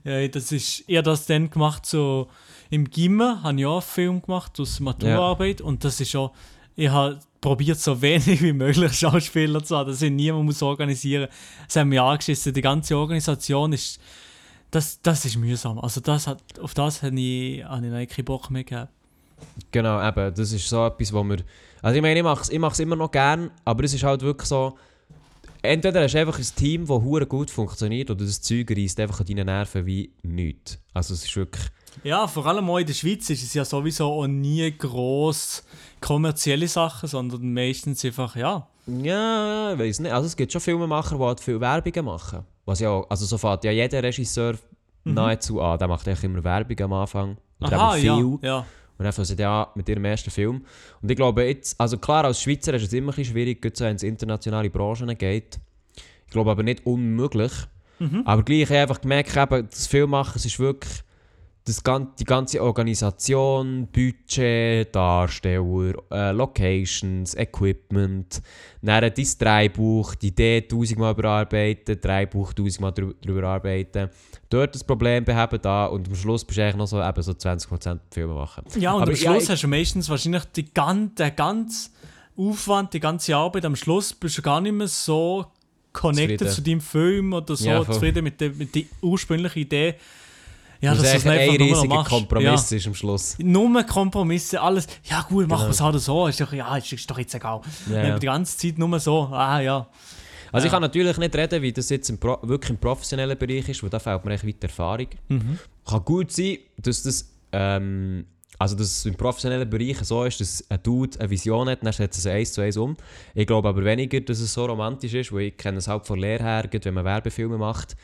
Speaker 3: ja. Das ist, ich habe das dann gemacht, so im Gimmer habe ich auch einen Film gemacht, aus Maturarbeit. Und das ist auch, ich habe probiert, so wenig wie möglich Schauspieler zu haben, dass ich niemand muss organisieren muss. Das haben wir angeschissen. Die ganze Organisation ist, das, das ist mühsam. Also das hat, auf das habe ich, habe ich eigentlich keinen Bock mehr gehabt.
Speaker 2: Genau, eben, das ist so etwas, wo wir... Also ich meine, ich mache es ich mach's immer noch gern, aber es ist halt wirklich so... Entweder hast du einfach ein Team, das hure gut funktioniert, oder das Zeug reißt einfach an deinen Nerven wie nichts. Also es ist wirklich...
Speaker 3: Ja, vor allem auch in der Schweiz ist es ja sowieso auch nie gross kommerzielle Sachen, sondern meistens einfach, ja.
Speaker 2: Ja, ich weiß nicht. Also es gibt schon Filmemacher, die halt viel Werbungen machen. Was ja auch, also so fährt ja jeder Regisseur nahezu an. Der macht eigentlich immer Werbung am Anfang. Oder
Speaker 3: Aha,
Speaker 2: eben
Speaker 3: ja,
Speaker 2: viel.
Speaker 3: ja.
Speaker 2: Und fangen sie ja mit ihrem ersten Film. Und ich glaube jetzt, also klar, als Schweizer ist es immer ein bisschen schwierig, gerade so wenn es in internationale Branchen geht. Ich glaube aber nicht unmöglich. Aber gleich habe ich einfach gemerkt, eben, das Filmmachen, es ist wirklich das, gan- die ganze Organisation, Budget, Darsteller, äh, Locations, Equipment, dann dein Drehbuch, die Idee tausendmal überarbeiten, Drehbuch tausendmal drüber arbeiten, dort das Problem beheben, da und am Schluss bist du eigentlich noch so, eben so 20% Filme machen.
Speaker 3: Ja, und
Speaker 2: Aber
Speaker 3: am
Speaker 2: ja,
Speaker 3: Schluss
Speaker 2: ich-
Speaker 3: hast du meistens wahrscheinlich die gan der ganze Aufwand, die ganze Arbeit. Am Schluss bist du gar nicht mehr so connected
Speaker 2: Zufrieden.
Speaker 3: zu deinem Film oder so
Speaker 2: Ja,
Speaker 3: zufrieden mit der, mit der ursprünglichen Idee. Ja,
Speaker 2: Ja,
Speaker 3: dass
Speaker 2: das ist
Speaker 3: es
Speaker 2: ein riesiger. Kompromiss ist am Schluss.
Speaker 3: Ja. Nur Kompromisse, alles. Ja, gut, machen wir es halt so. Ist doch, ja, ist, ist doch jetzt egal.
Speaker 2: Ja, ja.
Speaker 3: die ganze Zeit nur so, ah ja.
Speaker 2: Also ich
Speaker 3: Ja.
Speaker 2: kann natürlich nicht reden, wie das jetzt im Pro wirklich im professionellen Bereich ist, weil da fehlt mir echt weiter Erfahrung.
Speaker 3: Mhm.
Speaker 2: Kann gut sein, dass das, ähm, also dass es im professionellen Bereich so ist, dass ein Dude eine Vision hat, dann setzt er sie eins zu eins um. Ich glaube aber weniger, dass es so romantisch ist, weil ich kenne es halt von Lehre her, gerade wenn man Werbefilme macht,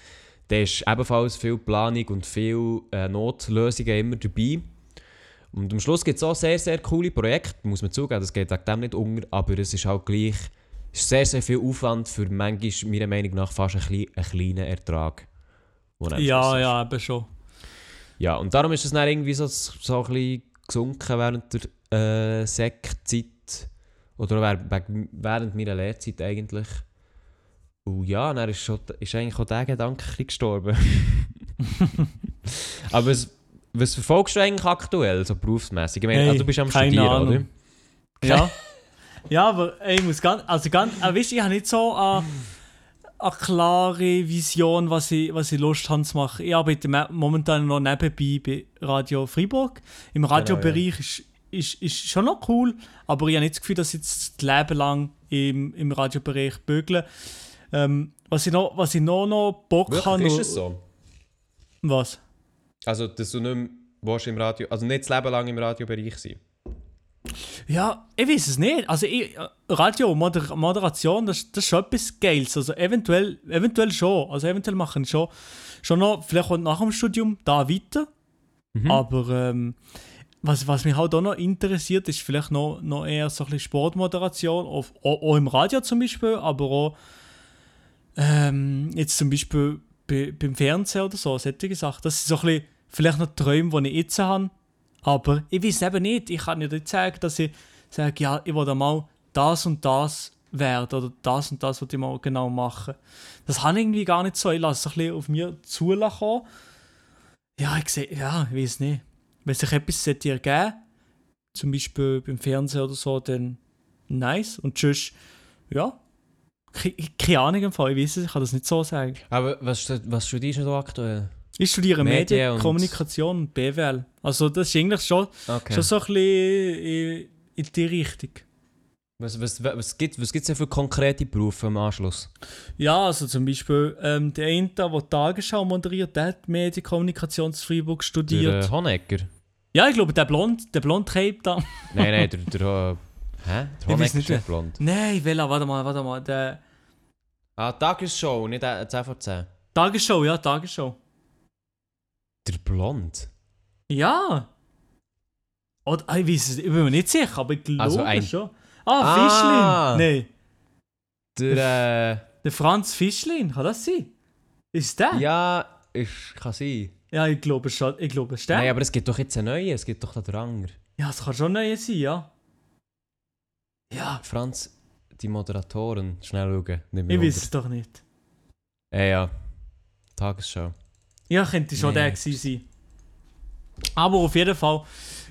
Speaker 2: da ist ebenfalls viel Planung und viel äh, Notlösungen immer dabei. Und am Schluss gibt es auch sehr, sehr coole Projekte, muss man zugeben, das geht wegen dem nicht unter, aber es ist halt gleich ist sehr, sehr viel Aufwand für manchmal, meiner Meinung nach, fast einen, einen kleinen Ertrag.
Speaker 3: Ja, ja, eben schon.
Speaker 2: Ja, und darum ist es dann irgendwie so, so ein bisschen gesunken während der äh, Sektzeit. Oder auch während meiner Lehrzeit eigentlich. Und ja, dann ist, schon, ist eigentlich auch der Gedanke gestorben. Aber was, was verfolgst du eigentlich aktuell, so berufsmäßig? Ich meine,
Speaker 3: Hey,
Speaker 2: ah, du bist am Studieren,
Speaker 3: Ahnung.
Speaker 2: oder?
Speaker 3: Ja. ja, aber ey, ich muss ganz, also ganz, äh, weißt, ich habe nicht so eine, eine klare Vision, was ich, was ich Lust habe zu machen. Ich arbeite me- momentan noch nebenbei bei Radio Freiburg. Im Radiobereich ist, ist, ist schon noch cool, aber ich habe nicht das Gefühl, dass ich jetzt das Leben lang im, im Radiobereich bügle. Ähm, was, ich noch, was ich noch, noch Bock habe...
Speaker 2: Wirklich, ist
Speaker 3: noch-
Speaker 2: es so?
Speaker 3: Was?
Speaker 2: Also, dass du nicht mehr willst im Radio, also nicht das Leben lang im Radiobereich sein.
Speaker 3: Ja, ich weiß es nicht. Also ich, äh, Radio, Moder Moderation, das, das ist schon etwas Geiles. Also eventuell, eventuell schon. Also eventuell machen schon, schon noch, vielleicht kommt nach dem Studium da weiter.
Speaker 2: Mhm.
Speaker 3: Aber ähm, was, was mich halt auch noch interessiert, ist vielleicht noch, noch eher so ein bisschen Sportmoderation, auf, auch, auch im Radio zum Beispiel, aber auch ähm, jetzt zum Beispiel bei, beim Fernsehen oder so, solche Sachen. Das sind so ein bisschen vielleicht noch Träume, die ich jetzt habe, aber ich weiß eben nicht. Ich kann nicht sagen, dass ich sage, ja, ich will mal das und das werden oder das und das, was ich mal genau machen. Das habe ich irgendwie gar nicht so. Ich lasse es ein bisschen auf mir zulassen. Ja, ich sehe, ja, ich weiß nicht. Wenn sich etwas sollte ergeben zum Beispiel beim Fernsehen oder so, dann nice. Und sonst, ja, keine Ahnung im Fall, ich weiß es, ich kann das nicht so sagen.
Speaker 2: Aber was, was studierst du aktuell?
Speaker 3: Ich studiere
Speaker 2: Medien
Speaker 3: Medien,
Speaker 2: und-
Speaker 3: Kommunikation und BWL. Also das ist eigentlich schon,
Speaker 2: Okay.
Speaker 3: schon so ein bisschen in, in die Richtung.
Speaker 2: Was, was, was gibt es denn für konkrete Berufe im Anschluss?
Speaker 3: Ja, also zum Beispiel ähm, der eine, der die Tagesschau moderiert, der hat Medienkommunikation zu Freiburg
Speaker 2: Der
Speaker 3: studiert.
Speaker 2: äh, Honecker?
Speaker 3: Ja, ich glaube, der Blond, der Blond da.
Speaker 2: Nein, nein, der, der, äh, hä? Der Honecker
Speaker 3: nicht,
Speaker 2: ist nicht blond.
Speaker 3: Nein, welcher, warte mal, warte mal. Der
Speaker 2: Ah, Tagesshow, nicht äh, 10 von 10.
Speaker 3: Tagesschau, ja, Tagesschau.
Speaker 2: Der blond?
Speaker 3: Ja. Oder, ah, ich weiß es, ich bin mir nicht sicher, aber ich glaube
Speaker 2: Also ein-
Speaker 3: schon. Ah,
Speaker 2: Ah.
Speaker 3: Fischlin. Nein,
Speaker 2: Der, äh,
Speaker 3: der Franz Fischlin, kann das sein? Ist der?
Speaker 2: ja, ist, kann sein.
Speaker 3: Ja, ich glaube schon, ich glaube, es ist der.
Speaker 2: Nein, aber es gibt doch jetzt einen neuen, es gibt doch den Anger.
Speaker 3: Ja, es kann schon neu sein, ja. Ja,
Speaker 2: Franz, die Moderatoren, schnell schauen. Nimm
Speaker 3: ich
Speaker 2: mich
Speaker 3: weiß es doch nicht.
Speaker 2: Ja, ja. Tagesschau.
Speaker 3: Ja, könnte schon
Speaker 2: Nee.
Speaker 3: der gewesen sein. Aber auf jeden Fall,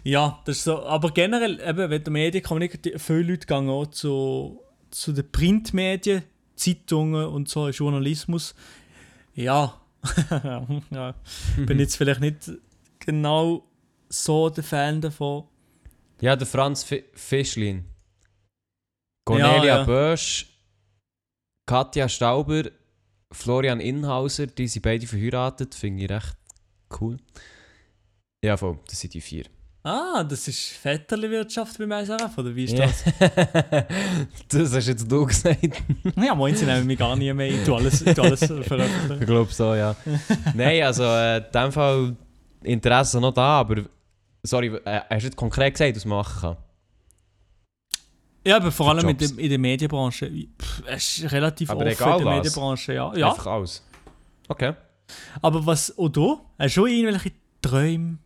Speaker 3: ja, das ist so. Aber generell, eben, wenn der Medienkommunikation, viele Leute gehen auch zu, zu den Printmedien, Zeitungen und so, Journalismus. Ja, ja. bin jetzt vielleicht nicht genau so der Fan davon.
Speaker 2: Ja, der Franz Fi Fischlin. Cornelia
Speaker 3: Ja, ja.
Speaker 2: Bösch, Katja Stauber, Florian Inhauser, die sind beide verheiratet, finde ich recht cool. Ja, voll, das sind die vier.
Speaker 3: Ah, das ist Vetterli-Wirtschaft beim SRF, oder wie ist das?
Speaker 2: das hast jetzt du gesagt.
Speaker 3: Ja, moin, sie nehmen mich gar nie mehr. Ich tue alles, alles veröffentlichen.
Speaker 2: Ich glaube so, ja. Nein, also äh, in dem Fall Interesse noch da, aber sorry, äh, hast du jetzt konkret gesagt, was man machen kann?
Speaker 3: Ja, aber vor allem in, der- in der Medienbranche. Pff, Es ist relativ
Speaker 2: Aber
Speaker 3: offen
Speaker 2: egal
Speaker 3: in der
Speaker 2: was.
Speaker 3: Medienbranche, ja. ja.
Speaker 2: Einfach alles. Okay.
Speaker 3: Aber was, und du? Hast du schon irgendwelche Träume?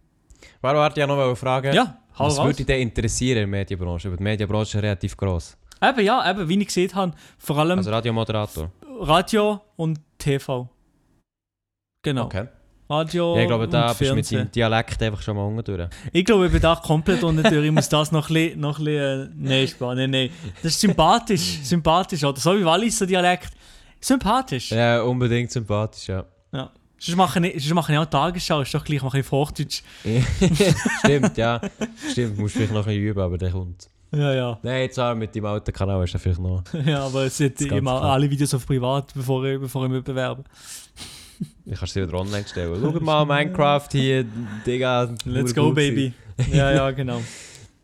Speaker 2: Warte, warte, ich noch fragen.
Speaker 3: Ja, hau
Speaker 2: Was
Speaker 3: raus.
Speaker 2: würde dich interessieren in der Medienbranche? Weil die Medienbranche ist relativ gross.
Speaker 3: Eben, ja, eben, wie ich gesehen habe, vor allem
Speaker 2: Also Radiomoderator.
Speaker 3: Radio und TV. Genau.
Speaker 2: Okay.
Speaker 3: Radio
Speaker 2: Ja, ich glaube, da bist du mit deinem Dialekt einfach schon mal unten durch.
Speaker 3: Ich glaube, ich bin da komplett unter der Tür. Ich muss das noch ein bisschen... Noch ein bisschen äh, nein, Spaß, nein, nein. Das ist sympathisch. sympathisch, oder? So wie Walliser Dialekt. Sympathisch.
Speaker 2: Ja, unbedingt sympathisch, ja.
Speaker 3: Ja. Sonst mache ich, sonst mache ich auch Tagesschau. Ist doch gleich mache ich Hochdeutsch.
Speaker 2: Stimmt, ja. Stimmt, musst vielleicht noch ein bisschen üben, aber der kommt.
Speaker 3: Ja, ja.
Speaker 2: Nein, jetzt auch mit deinem alten Kanal ist er vielleicht noch.
Speaker 3: Ja, aber es sind immer alle Videos auf privat, bevor ich, bevor ich mich bewerbe.
Speaker 2: Ich kann es dir wieder online stellen. Schau mal, Minecraft hier, Digga.
Speaker 3: Let's go, baby. ja, ja, genau.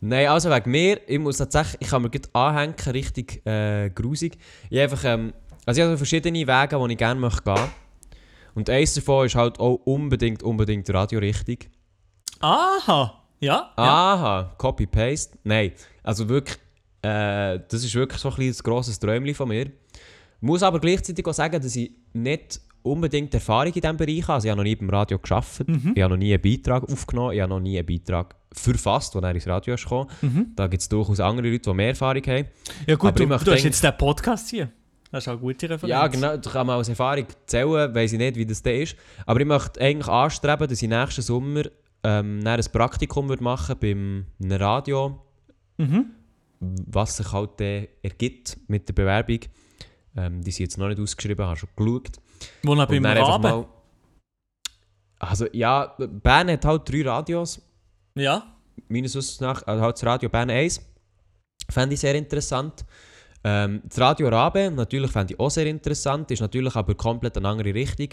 Speaker 2: Nein, also wegen mir, ich muss tatsächlich, ich kann mir gut anhängen, richtig äh, grusig. Ich einfach, ähm, also ich habe verschiedene Wege, die ich gerne möchte gehen. Und eins davon ist halt auch unbedingt, unbedingt Radio richtig.
Speaker 3: Aha! Ja? ja.
Speaker 2: Aha, Copy-Paste. Nein, also wirklich, äh, das ist wirklich so ein, ein grosses Träumchen von mir. Muss aber gleichzeitig auch sagen, dass ich nicht unbedingt Erfahrung in diesem Bereich habe. Also ich habe noch nie beim Radio gearbeitet,
Speaker 3: Mhm.
Speaker 2: ich habe noch nie einen Beitrag aufgenommen, ich habe noch nie einen Beitrag verfasst, der ins Radio ist gekommen.
Speaker 3: Mhm.
Speaker 2: Da gibt es durchaus andere Leute, die mehr Erfahrung haben.
Speaker 3: Ja gut,
Speaker 2: Aber
Speaker 3: du,
Speaker 2: ich
Speaker 3: du hast jetzt den Podcast hier. Das ist auch eine gute Referenz.
Speaker 2: Ja, genau, da kann man aus Erfahrung erzählen, weiß ich nicht, wie das da ist. Aber ich möchte eigentlich anstreben, dass ich nächsten Sommer ähm, ein Praktikum würde machen beim einem Radio,
Speaker 3: Mhm.
Speaker 2: was sich halt dann ergibt mit der Bewerbung. Ähm, die sind jetzt noch nicht ausgeschrieben, habe schon geschaut.
Speaker 3: Wo noch beim Raben.
Speaker 2: mal- Also ja, Bern hat halt drei Radios,
Speaker 3: Ja.
Speaker 2: meines Wissens nach. Also halt das Radio Bern 1. Fände ich sehr interessant. Ähm, das Radio Rabe, natürlich fände ich auch sehr interessant, ist natürlich aber komplett eine andere Richtung.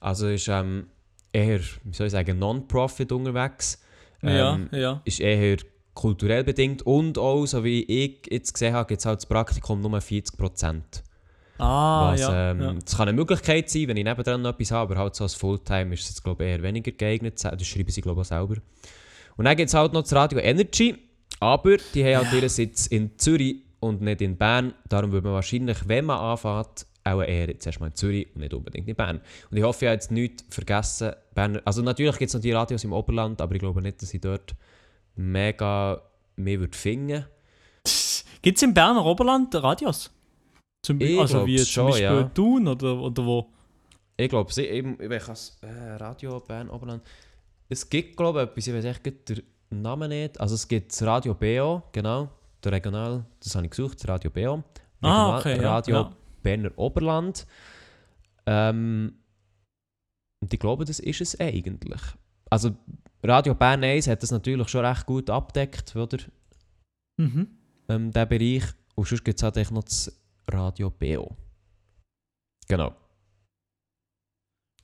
Speaker 2: Also ist ähm, eher, wie soll ich sagen, Non-Profit unterwegs.
Speaker 3: ja,
Speaker 2: Ähm,
Speaker 3: ja.
Speaker 2: Ist eher kulturell bedingt und auch, so wie ich jetzt gesehen habe, gibt es halt das Praktikum nur 40%.
Speaker 3: Ah,
Speaker 2: Was,
Speaker 3: ja.
Speaker 2: ähm,
Speaker 3: ja.
Speaker 2: Das kann eine Möglichkeit sein, wenn ich nebendran noch etwas habe, aber halt so als Fulltime ist es jetzt, glaube ich, eher weniger geeignet. Das schreiben sie, glaube ich, selber. Und dann gibt es halt noch das Radio Energy, aber die haben halt ihren Sitz in Zürich und nicht in Bern. Darum würde man wahrscheinlich, wenn man anfängt, auch eher jetzt erstmal in Zürich und nicht unbedingt in Bern. Und ich hoffe, ich habe jetzt nichts vergessen. Berner, also natürlich gibt es noch die Radios im Oberland, aber ich glaube nicht, dass ich dort mega mehr würde finden
Speaker 3: Gibt es im Berner Oberland Radios? Zum Be-
Speaker 2: Ich
Speaker 3: also wie zum
Speaker 2: schon,
Speaker 3: Beispiel
Speaker 2: ja.
Speaker 3: Thun oder, oder wo?
Speaker 2: Ich glaube, sie eben, ich weiß äh, Radio Bern Oberland. Es gibt, glaube ich, etwas, ich weiß echt den Namen nicht. Also es gibt das Radio BO, genau, der Regional, das habe ich gesucht, das Radio BO.
Speaker 3: Ah, okay,
Speaker 2: Radio
Speaker 3: ja.
Speaker 2: Berner Oberland. Ähm, und ich glaube, das ist es eigentlich. Also Radio Bern 1 hat das natürlich schon recht gut abdeckt, oder?
Speaker 3: Mhm.
Speaker 2: ähm, diesen Bereich. Und sonst gibt es halt noch das Radio BO. Genau.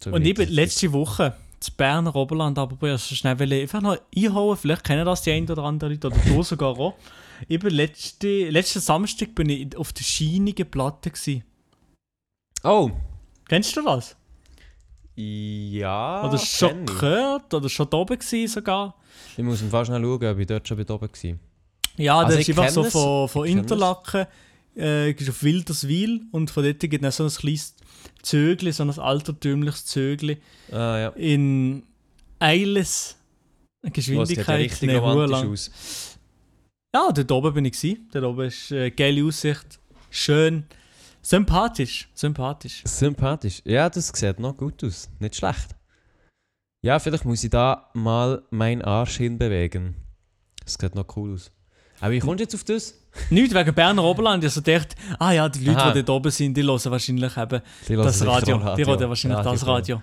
Speaker 2: So
Speaker 3: Und ich bin
Speaker 2: das-
Speaker 3: letzte Woche das Berner Oberland, aber ich so schnell will einfach noch einhauen, vielleicht kennen das die ein oder andere Leute, oder du sogar auch. Ich bin letzte, letzten Samstag bin ich auf der scheinigen Platte. Gewesen.
Speaker 2: Oh!
Speaker 3: Kennst du das?
Speaker 2: Ja.
Speaker 3: oder schon
Speaker 2: ich.
Speaker 3: gehört? Oder schon da oben gewesen sogar?
Speaker 2: ich muss Fall schnell schauen, ob ich dort schon oben war.
Speaker 3: Ja,
Speaker 2: Also
Speaker 3: das
Speaker 2: ich
Speaker 3: ist einfach so von, von
Speaker 2: ich.
Speaker 3: Interlaken, äh, gehst auf Wilderswil und von dort gibt es so ein kleines Zögli, so ein altertümliches Zögli
Speaker 2: Ah ja.
Speaker 3: in Eiles
Speaker 2: Oh, ja
Speaker 3: Geschwindigkeit.
Speaker 2: richtig
Speaker 3: nee,
Speaker 2: romantisch aus.
Speaker 3: Ja, dort oben bin ich gewesen. Dort oben ist äh, geile Aussicht, schön, sympathisch, sympathisch.
Speaker 2: Sympathisch. Ja, das sieht noch gut aus. Nicht schlecht. Ja, vielleicht muss ich da mal meinen Arsch hinbewegen. Das sieht noch cool aus. Aber wie kommst du jetzt auf das?
Speaker 3: Nicht wegen Berner Oberland, ich also gedacht, ah ja, die Leute,
Speaker 2: Aha.
Speaker 3: die dort oben sind, die hören wahrscheinlich eben
Speaker 2: Die
Speaker 3: das Radio.
Speaker 2: noch
Speaker 3: Die hören wahrscheinlich das
Speaker 2: BO.
Speaker 3: Radio.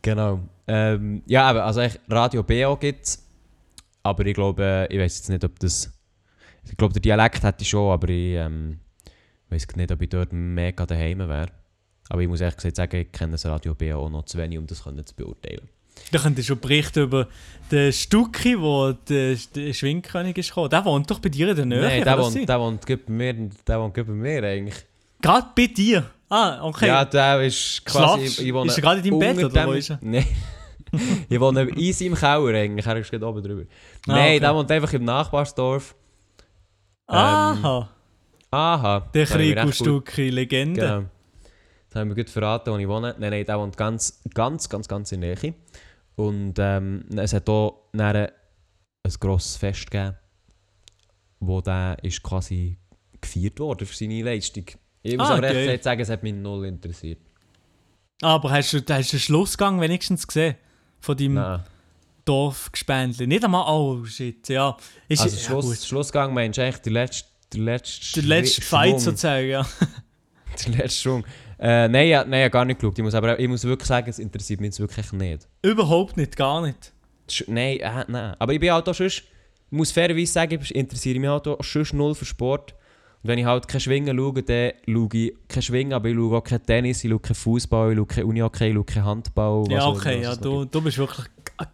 Speaker 2: Genau. Ähm, ja, aber also Radio BO gibt es. Aber ich glaube, ich weiß jetzt nicht, ob das. Ich glaube, der Dialekt hätte ich schon, aber ich ähm, weiß nicht, ob ich dort mega daheim wäre. Aber ich muss ehrlich gesagt sagen, ich kenne das Radio BO auch noch zu wenig, um das zu beurteilen.
Speaker 3: Da könnt ihr schon berichten über den Stucki, wo der, der Schwingkönig ist gekommen. Der wohnt doch bei dir in der Nähe.
Speaker 2: Nein, der wohnt, der wohnt gut bei mir, der wohnt gut bei mir eigentlich.
Speaker 3: Gerade bei dir? Ah, okay.
Speaker 2: Ja, der ist quasi...
Speaker 3: Schlafst? Ist er gerade in deinem Bett, oder wo ist er?
Speaker 2: Nein. ich wohne in seinem Keller eigentlich, er ist gerade oben drüber.
Speaker 3: Ah,
Speaker 2: Nein,
Speaker 3: okay.
Speaker 2: der wohnt einfach im Nachbarsdorf.
Speaker 3: Aha,
Speaker 2: Aha.
Speaker 3: der
Speaker 2: das habe ich mir
Speaker 3: Krieg
Speaker 2: recht gut-
Speaker 3: Stucki, Legende.
Speaker 2: Genau. Das haben wir gut verraten, wo ich wohne. Nein, nein, der wohnt ganz, ganz, ganz, ganz in der Nähe. Und ähm, es hat auch ein grosses Fest gegeben, wo der ist quasi gefeiert wurde für seine Leistung. Ich muss
Speaker 3: Ah,
Speaker 2: aber recht
Speaker 3: geil.
Speaker 2: gesagt sagen, es hat mich null interessiert.
Speaker 3: Aber hast du, hast du den Schlussgang wenigstens gesehen? Von deinem
Speaker 2: Nein.
Speaker 3: Dorfgespendli? Nicht einmal, oh shit, ja. Ist,
Speaker 2: Also
Speaker 3: ja,
Speaker 2: Schluss,
Speaker 3: gut.
Speaker 2: Schlussgang meinst du eigentlich der letzte, der letzte,
Speaker 3: Der letzte Fight sozusagen, ja.
Speaker 2: Der letzte Schwung. Äh, nein, ja, nein, ja, gar nicht geschaut. Ich muss, aber, ich muss wirklich sagen, es interessiert mich jetzt wirklich nicht.
Speaker 3: Überhaupt nicht, gar nicht.
Speaker 2: Sch- Nein, äh, nein. Aber ich bin halt auch sonst, ich muss fairerweise sagen, ich interessiere mich halt auch sonst null für Sport. Und wenn ich halt kein Schwingen schaue, dann schaue ich kein Schwingen, aber ich schaue auch kein Tennis, ich schaue kein Fußball, ich schaue kein Unihockey, ich schaue kein Handball.
Speaker 3: ja, okay,
Speaker 2: immer,
Speaker 3: ja,
Speaker 2: noch
Speaker 3: du, du bist wirklich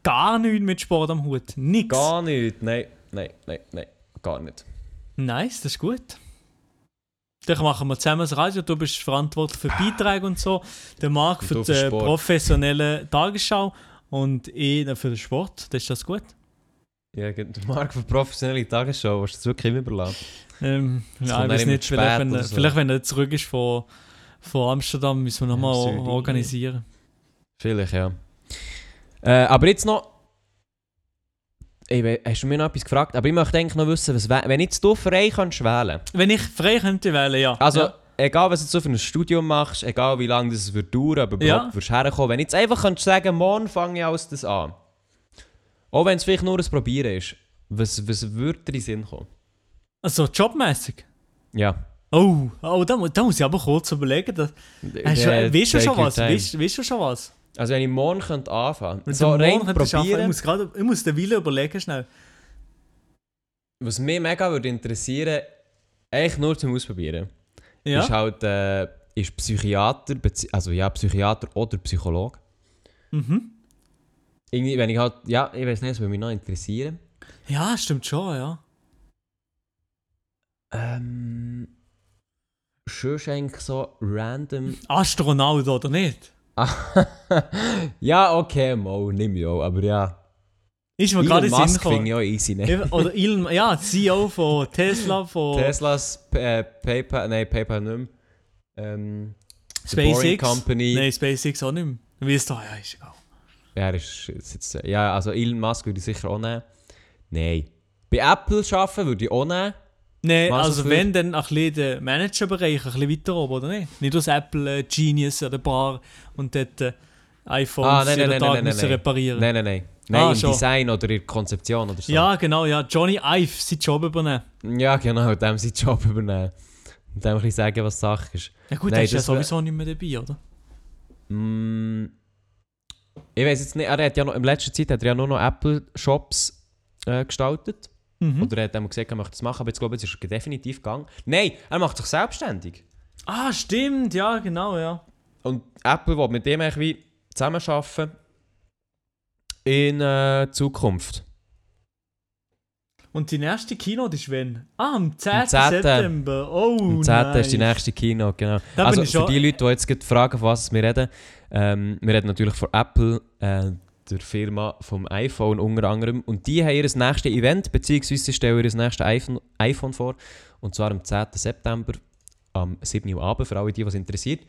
Speaker 3: gar nichts mit Sport am Hut. Nix.
Speaker 2: Gar nicht, nein, nein, nein, nein, gar nicht.
Speaker 3: Nice, das ist gut. Dann machen wir zusammen das Radio. Du bist verantwortlich für Beiträge und so. Der Marc für die äh,
Speaker 2: Sport.
Speaker 3: professionelle Tagesschau und ich für den Sport. Das ist das gut.
Speaker 2: Ja, der Marc für professionelle Tagesschau, was du das wirklich immer überlassen?
Speaker 3: Ähm, ja, ich weiß nicht, vielleicht wenn, er,
Speaker 2: so.
Speaker 3: vielleicht wenn er zurück ist von, von Amsterdam, müssen wir nochmal
Speaker 2: Sardinien.
Speaker 3: organisieren.
Speaker 2: Vielleicht, ja. Äh, aber jetzt noch. Ey, hast du mir noch etwas gefragt? Aber ich möchte eigentlich noch wissen, was, wenn jetzt du frei kannst wählen
Speaker 3: Wenn ich frei könnte wählen, ja.
Speaker 2: Also,
Speaker 3: ja.
Speaker 2: egal was so für ein Studium machst, egal wie lange das wird dauern, aber
Speaker 3: Ja.
Speaker 2: wirst du herkommen. Wenn du jetzt einfach kannst sagen, morgen fange ich alles das an. Auch wenn es vielleicht nur ein Probieren ist. Was, was würde dir in Sinn kommen?
Speaker 3: Also jobmäßig.
Speaker 2: Ja.
Speaker 3: Oh, oh da, da muss ich aber kurz überlegen. Hast du, weißt du schon was? weißt du schon was?
Speaker 2: Also wenn ich morgen könnte anfangen
Speaker 3: Mit
Speaker 2: so rein
Speaker 3: arbeiten. Ich
Speaker 2: probieren,
Speaker 3: muss, grad, ich muss den Wille überlegen schnell.
Speaker 2: was mich mega würde interessieren, eigentlich nur zum Ausprobieren,
Speaker 3: Ja?
Speaker 2: ist halt äh, ist Psychiater, also ja, Psychiater oder Psychologe.
Speaker 3: Mhm.
Speaker 2: Irgendwie, wenn ich halt, ja, ich weiß nicht, es würde mich noch interessieren.
Speaker 3: Ja, stimmt schon, ja.
Speaker 2: Ähm, schon ist eigentlich so random.
Speaker 3: Astronaut oder nicht?
Speaker 2: ja, okay, mal, nimm ich auch, aber ja.
Speaker 3: Ist mir gerade in Sinn gekommen.
Speaker 2: auch easy, ne?
Speaker 3: Oder Elon, ja, CEO von Tesla, von
Speaker 2: Teslas, äh, PayPal, nein, PayPal nicht mehr. Ähm,
Speaker 3: SpaceX.
Speaker 2: Company.
Speaker 3: Nein, SpaceX auch nicht mehr. Wie ist da? Ja, ist egal.
Speaker 2: Ja, ist ist jetzt, ja, also Elon Musk würde ich sicher auch nehmen. Nein. Bei Apple arbeiten würde ich auch nehmen.
Speaker 3: Nein, also wenn, dann ein bisschen den Managerbereich ein bisschen weiter oben, oder nicht? Nicht aus Apple äh, Genius oder Bar und dort äh, iPhones
Speaker 2: Ah, nein,
Speaker 3: jeden
Speaker 2: nein,
Speaker 3: Tag
Speaker 2: nein,
Speaker 3: müssen reparieren.
Speaker 2: Nein, nein, nein. Nein,
Speaker 3: Ah,
Speaker 2: im
Speaker 3: schon.
Speaker 2: Design oder in der Konzeption oder so.
Speaker 3: Ja, genau, ja. Johnny Ive seinen Job übernehmen.
Speaker 2: Ja, genau, dem seinen Job übernehmen. Und dem ein bisschen sagen, was Sache ist.
Speaker 3: Ja gut,
Speaker 2: Nein,
Speaker 3: der ist ja sowieso nicht mehr dabei, oder?
Speaker 2: Mm, ich weiß jetzt nicht, er hat ja noch, in letzter Zeit hat er ja nur noch Apple-Shops äh, gestaltet.
Speaker 3: Mhm.
Speaker 2: Oder er hat einmal gesagt, er möchte das machen, aber jetzt glaube ich, jetzt ist er definitiv gegangen. Nein, er macht sich selbstständig.
Speaker 3: Ah, stimmt, ja, genau, ja.
Speaker 2: Und Apple will mit dem eigentlich wie zusammenarbeiten in äh, Zukunft.
Speaker 3: Und die nächste Keynote ist wenn? Ah, am 10.
Speaker 2: Am 10.
Speaker 3: September. Oh,
Speaker 2: Am 10. ist die
Speaker 3: nice.
Speaker 2: nächste Kino, genau.
Speaker 3: Da
Speaker 2: also für die Leute, die jetzt gerade fragen, von was wir reden, ähm, wir reden natürlich von Apple, äh, der Firma vom iPhone unter anderem. Und die haben ihr nächstes Event, beziehungsweise stellen ihr nächstes iPhone, iPhone vor. Und zwar am 10. September, am 7. Uhr Abend, für alle, die was interessiert.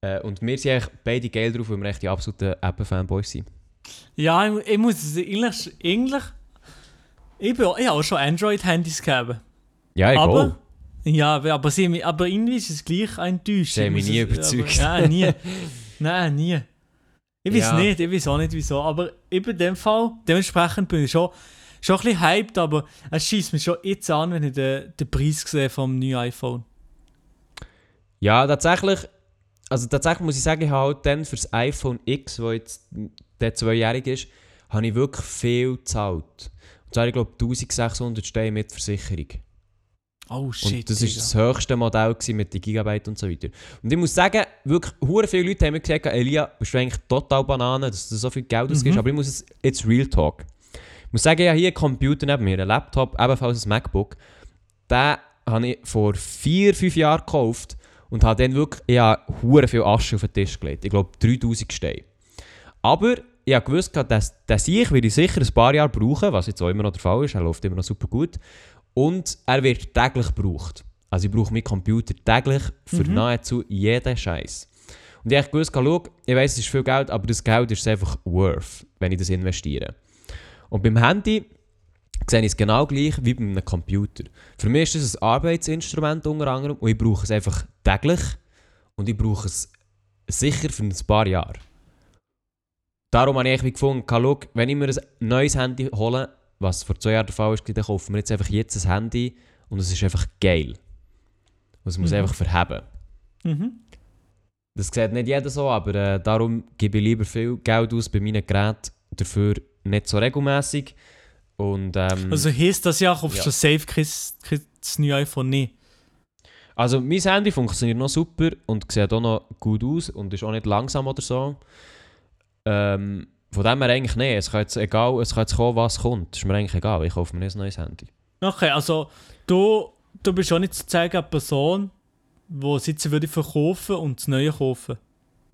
Speaker 2: Äh, und wir sind eigentlich beide geil drauf, weil wir echt die absoluten Apple-Fanboys sind.
Speaker 3: Ja, ich, ich muss es eigentlich, eigentlich ich, bin, ich habe auch schon Android-Handys gegeben.
Speaker 2: Ja, ich
Speaker 3: aber,
Speaker 2: auch.
Speaker 3: ja, aber, sie, aber irgendwie ist es gleich enttäuscht.
Speaker 2: Sie haben
Speaker 3: Ich
Speaker 2: mich nie überzeugt.
Speaker 3: Aber, ja, nie. Nein, nie. Ich weiß
Speaker 2: Ja.
Speaker 3: nicht, ich weiß auch nicht wieso. Aber ich in dem Fall, dementsprechend bin ich schon, schon ein bisschen hyped, aber es schießt mich schon jetzt an, wenn ich den, den Preis sehe vom neuen iPhone.
Speaker 2: Ja, tatsächlich. Also tatsächlich muss ich sagen, ich habe halt dann für das iPhone X, das jetzt der zweijährig ist, habe ich wirklich viel gezahlt. Und zwar, ich glaube, 1600 Steine mit Versicherung.
Speaker 3: Oh shit.
Speaker 2: und das war das höchste Modell mit den Gigabyte und so weiter. Und ich muss sagen, wirklich, hure viele Leute haben mir gesagt, Elia, bist du eigentlich total Banane, dass du so viel Geld ausgibst.
Speaker 3: Mhm.
Speaker 2: Aber ich muss es jetzt Real Talk. Ich muss sagen, ich habe hier einen Computer neben mir, einen Laptop, ebenfalls ein MacBook. Den habe ich vor vier, fünf Jahren gekauft und habe dann wirklich ich habe hure viel Asche auf den Tisch gelegt. Ich glaube 3000 Steine. Aber ich habe gewusst, dass, dass ich ich sicher ein paar Jahre brauchen, was jetzt auch immer noch der Fall ist. Er läuft immer noch super gut. Und er wird täglich gebraucht. Also ich brauche meinen Computer täglich für
Speaker 3: Mhm.
Speaker 2: nahezu jeden Scheiß. Und ich habe gewusst, schau, ich weiß, es ist viel Geld, aber das Geld ist einfach worth, wenn ich das investiere. Und beim Handy sehe ich es genau gleich wie bei einem Computer. Für mich ist es ein Arbeitsinstrument unter anderem und ich brauche es einfach täglich und ich brauche es sicher für ein paar Jahre. Darum habe ich gefunden, schau, wenn ich mir ein neues Handy hole, was vor zwei Jahren der Fall ist, dann kaufen wir jetzt einfach jetzt ein Handy und es ist einfach geil. Und es muss
Speaker 3: Mhm.
Speaker 2: einfach verheben.
Speaker 3: Mhm.
Speaker 2: Das sieht nicht jeder so, aber äh, darum gebe ich lieber viel Geld aus bei meinen Geräten, dafür nicht so regelmäßig. Und, ähm,
Speaker 3: Also heisst das ja, kaufst
Speaker 2: Ja.
Speaker 3: du safe kein, kein das neue iPhone nicht.
Speaker 2: Also mein Handy funktioniert noch super und sieht auch noch gut aus und ist auch nicht langsam oder so. Ähm, von dem her eigentlich nicht. Es kann jetzt egal, es kann jetzt kommen, was kommt. Ist mir eigentlich egal. Ich kaufe mir nicht ein neues Handy.
Speaker 3: Okay, also du, du bist auch nicht sozusagen eine Person, die sitzen würde verkaufen und das Neue kaufen.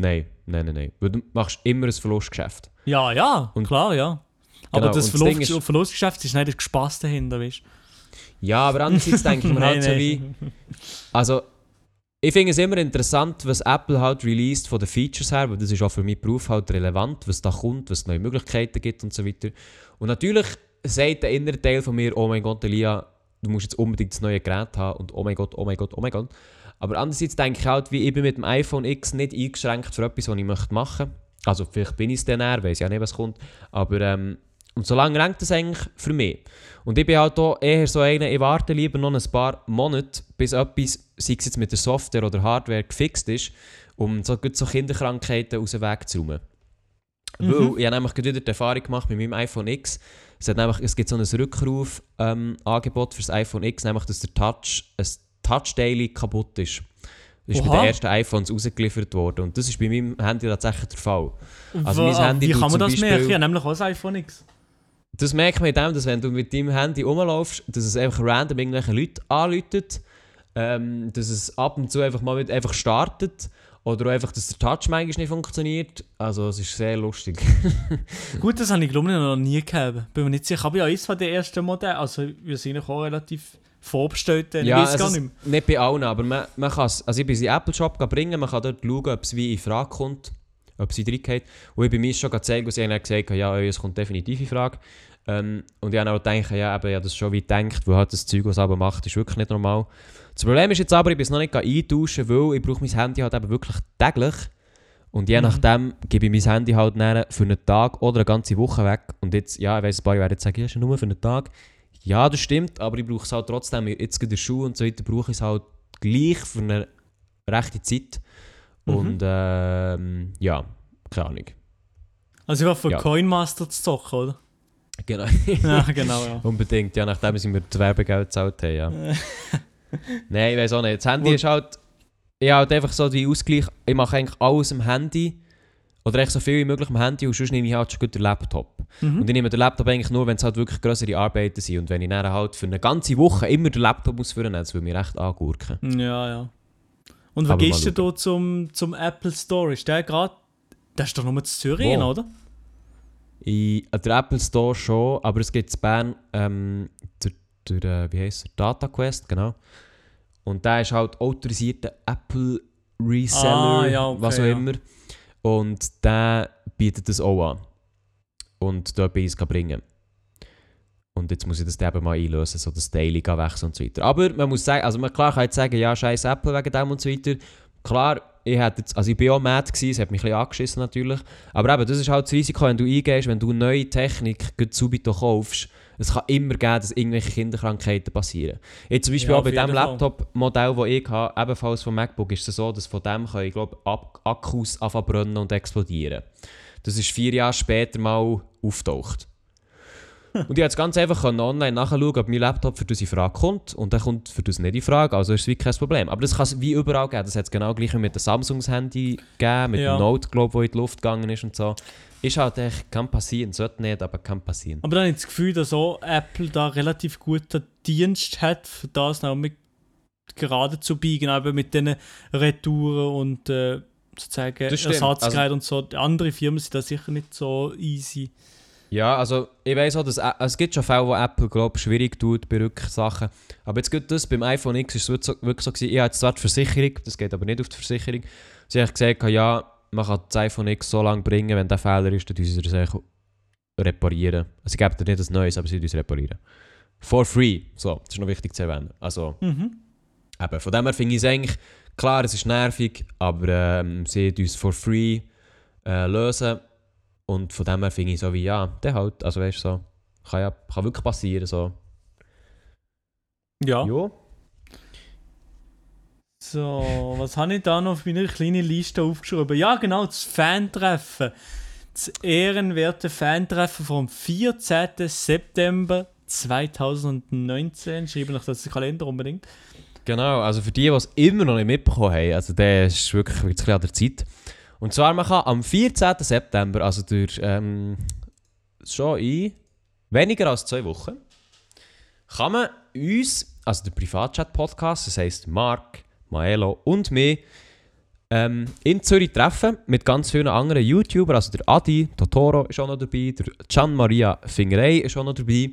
Speaker 2: Nein, nein, nein, nein. Weil du machst immer ein Verlustgeschäft.
Speaker 3: Ja, ja,
Speaker 2: Und-
Speaker 3: klar, ja. Aber
Speaker 2: Genau,
Speaker 3: das
Speaker 2: und das
Speaker 3: Verlust,
Speaker 2: ist-
Speaker 3: Verlustgeschäft ist nicht der Spaß dahinter, weißt
Speaker 2: Ja, aber andererseits denke ich mir halt so wie... Also, ich finde es immer interessant, was Apple halt released von den Features her, weil das ist auch für meinen Beruf halt relevant, was da kommt, was neue Möglichkeiten gibt und so weiter. Und natürlich sagt der innere Teil von mir, oh mein Gott, Elia, du musst jetzt unbedingt das neue Gerät haben und oh mein Gott, oh mein Gott, oh mein Gott. Aber andererseits denke ich halt, wie ich bin mit dem iPhone X nicht eingeschränkt für etwas, was ich möchte machen. Also vielleicht bin ich es dann eher, weiß ja nicht, was kommt. Aber ähm, und solange reicht das eigentlich für mich. Und ich bin halt auch eher so einer, ich warte lieber noch ein paar Monate, bis etwas, sei es jetzt mit der Software oder Hardware, gefixt ist, um so, so Kinderkrankheiten aus dem Weg zu räumen.
Speaker 3: Mhm.
Speaker 2: Weil ich habe nämlich gerade wieder die Erfahrung gemacht mit meinem iPhone X. Es, hat nämlich, es gibt so ein Rückruf-Angebot für das iPhone X, nämlich dass der Touch, ein Touch-Daily kaputt ist. Das ist bei
Speaker 3: Oha.
Speaker 2: den ersten iPhones rausgeliefert worden. Und das ist bei meinem Handy tatsächlich der Fall. Also
Speaker 3: Wa-
Speaker 2: mein Handy
Speaker 3: Wie kann man das
Speaker 2: Beispiel-
Speaker 3: merken? Ich habe nämlich auch ein iPhone X.
Speaker 2: Das merkt man in dem, dass wenn du mit deinem Handy rumlaufst, dass es einfach random irgendwelche Leute anläutet, ähm, dass es ab und zu einfach mal mit einfach startet oder auch einfach, dass der Touch manchmal nicht funktioniert. Also es ist sehr lustig.
Speaker 3: Gut, das habe ich glaube ich noch nie gehabt. Bin mir nicht sicher. Aber ja, eins von den ersten Modellen. Also wir sind auch relativ vorbestellt. Ich weiß gar
Speaker 2: es
Speaker 3: nicht mehr.
Speaker 2: nicht bei allen, aber man, man kann es, also ich bin in den Apple Shop bringen, man kann dort schauen, ob es wie in Frage kommt, ob sie reingeht. Und ich bei mir schon gezeigt, und sie haben dann gesagt, ja, es kommt definitiv in Frage. Ähm, und ich habe auch gedacht, ja, eben, ich habe das schon wie gedacht, weil halt das Zeug, was aber macht, ist wirklich nicht normal. Das Problem ist jetzt aber, ich bin es noch nicht eintauschen, weil ich brauche mein Handy halt eben wirklich täglich. Und je
Speaker 3: Mhm.
Speaker 2: nachdem gebe ich mein Handy halt für einen Tag oder eine ganze Woche weg. Und jetzt, ja, ich weiss, ein paar werden jetzt sagen, ja, ist nur für einen Tag. Ja, das stimmt, aber ich brauche es halt trotzdem. Jetzt in der Schule und so weiter brauche ich es halt gleich für eine rechte Zeit.
Speaker 3: Mhm.
Speaker 2: Und ähm, ja, keine Ahnung.
Speaker 3: Also ich war für
Speaker 2: Ja.
Speaker 3: Coinmaster zu zocken, oder?
Speaker 2: Genau.
Speaker 3: Ja, genau, ja.
Speaker 2: Unbedingt, ja, nachdem sie mir das Werbegeld gezahlt haben, ja. Nein, ich weiß auch nicht. Das Handy
Speaker 3: Wo-
Speaker 2: ist halt, ich halt einfach so die Ausgleich, ich mache eigentlich alles am Handy. Oder echt so viel wie möglich am Handy und sonst nehme ich halt schon gut den Laptop.
Speaker 3: Mhm.
Speaker 2: Und ich nehme den Laptop eigentlich nur, wenn es halt wirklich größere Arbeiten sind. Und wenn ich dann halt für eine ganze Woche immer den Laptop muss führen, das würde mir echt angurken.
Speaker 3: Ja, ja. Und
Speaker 2: Aber
Speaker 3: gehst du da zum, zum Apple Store? Ist der gerade. Der ist doch nur zu Zürich,
Speaker 2: Wo?
Speaker 3: oder?
Speaker 2: In äh, der Apple Store schon, aber es gibt in Bern ähm, der, der, äh, wie heisst er? Data Quest, genau. Und der ist halt autorisierter Apple Reseller,
Speaker 3: Ah, ja, okay,
Speaker 2: was auch
Speaker 3: ja.
Speaker 2: immer. Und der bietet das auch an. Und dort bei uns kann bringen. Und jetzt muss ich das eben mal einlösen, so das Daily wechseln und so weiter. Aber man muss sagen, also man klar kann jetzt sagen, ja, scheiß Apple wegen dem und so weiter. Klar, ich hätte jetzt, also ich bin auch mad gewesen, es hat mich ein bisschen angeschissen natürlich. Aber eben, das ist halt das Risiko, wenn du eingehst, wenn du neue Technik gut subito kaufst. Es kann immer geben, dass irgendwelche Kinderkrankheiten passieren. Jetzt zum Beispiel
Speaker 3: Ja,
Speaker 2: auch bei dem. Laptop-Modell, das ich habe, ebenfalls von MacBook, ist es so, dass von dem können, ich glaube, Akkus anfangen zu brennen und explodieren. Das ist vier Jahre später mal auftaucht. Und ich konnte jetzt ganz einfach online nachschauen, ob mein Laptop für diese Frage kommt. Und dann kommt für das nicht in Frage, also ist es wie kein Problem. Aber das kann es wie überall geben. Das hat es genau gleich mit dem Samsungs-Handy gegeben, mit
Speaker 3: Ja.
Speaker 2: dem Note, glaube wo in die Luft gegangen ist und so. Ist halt echt, kann passieren, sollte nicht, aber kann passieren.
Speaker 3: Aber dann habe ich das Gefühl, dass auch Apple da relativ guten Dienst hat, für das noch mit gerade zu biegen, eben mit diesen Retouren und äh, sozusagen
Speaker 2: Das stimmt.
Speaker 3: Ersatzgerät und so. Die anderen Firmen sind da sicher nicht so easy.
Speaker 2: Ja, also ich weiß auch, dass es gibt schon Fälle, wo Apple glaub, schwierig tut bei Rücksachen. Aber jetzt gibt das beim iPhone X ist es wirklich so, gewesen, ich jetzt zwar die Versicherung, das geht aber nicht auf die Versicherung. Sie haben gesagt, ja, man kann das iPhone X so lange bringen, wenn der Fehler ist, dann sie es reparieren. Also sie geben dir nicht ein neues, aber sie es reparieren. For free, so, das ist noch wichtig zu erwähnen. Also
Speaker 3: Mhm.
Speaker 2: eben, von dem her finde ich es eigentlich, klar, es ist nervig, aber ähm, sie tun es for free äh, lösen. Und von dem her finde ich so wie, ja, der halt, also weißt du, so, kann ja kann wirklich passieren, so.
Speaker 3: Ja.
Speaker 2: Jo.
Speaker 3: So, was habe ich da noch auf meiner kleinen Liste aufgeschrieben? Ja, genau, das Fantreffen. Das ehrenwerte Fantreffen vom 14. September 2019. Schreibe noch das in den Kalender unbedingt.
Speaker 2: Genau, also für die, die es immer noch nicht mitbekommen haben, also der ist wirklich jetzt ein bisschen an der Zeit. Und zwar, man kann am 14. September, also durch ähm, schon in weniger als zwei Wochen, kann man uns, also der Privatchat-Podcast, das heisst Mark, Maelo und mich, ähm, in Zürich treffen mit ganz vielen anderen YouTubern. Also der Adi Totoro ist auch noch dabei, der Gian Maria Fingerei ist auch noch dabei,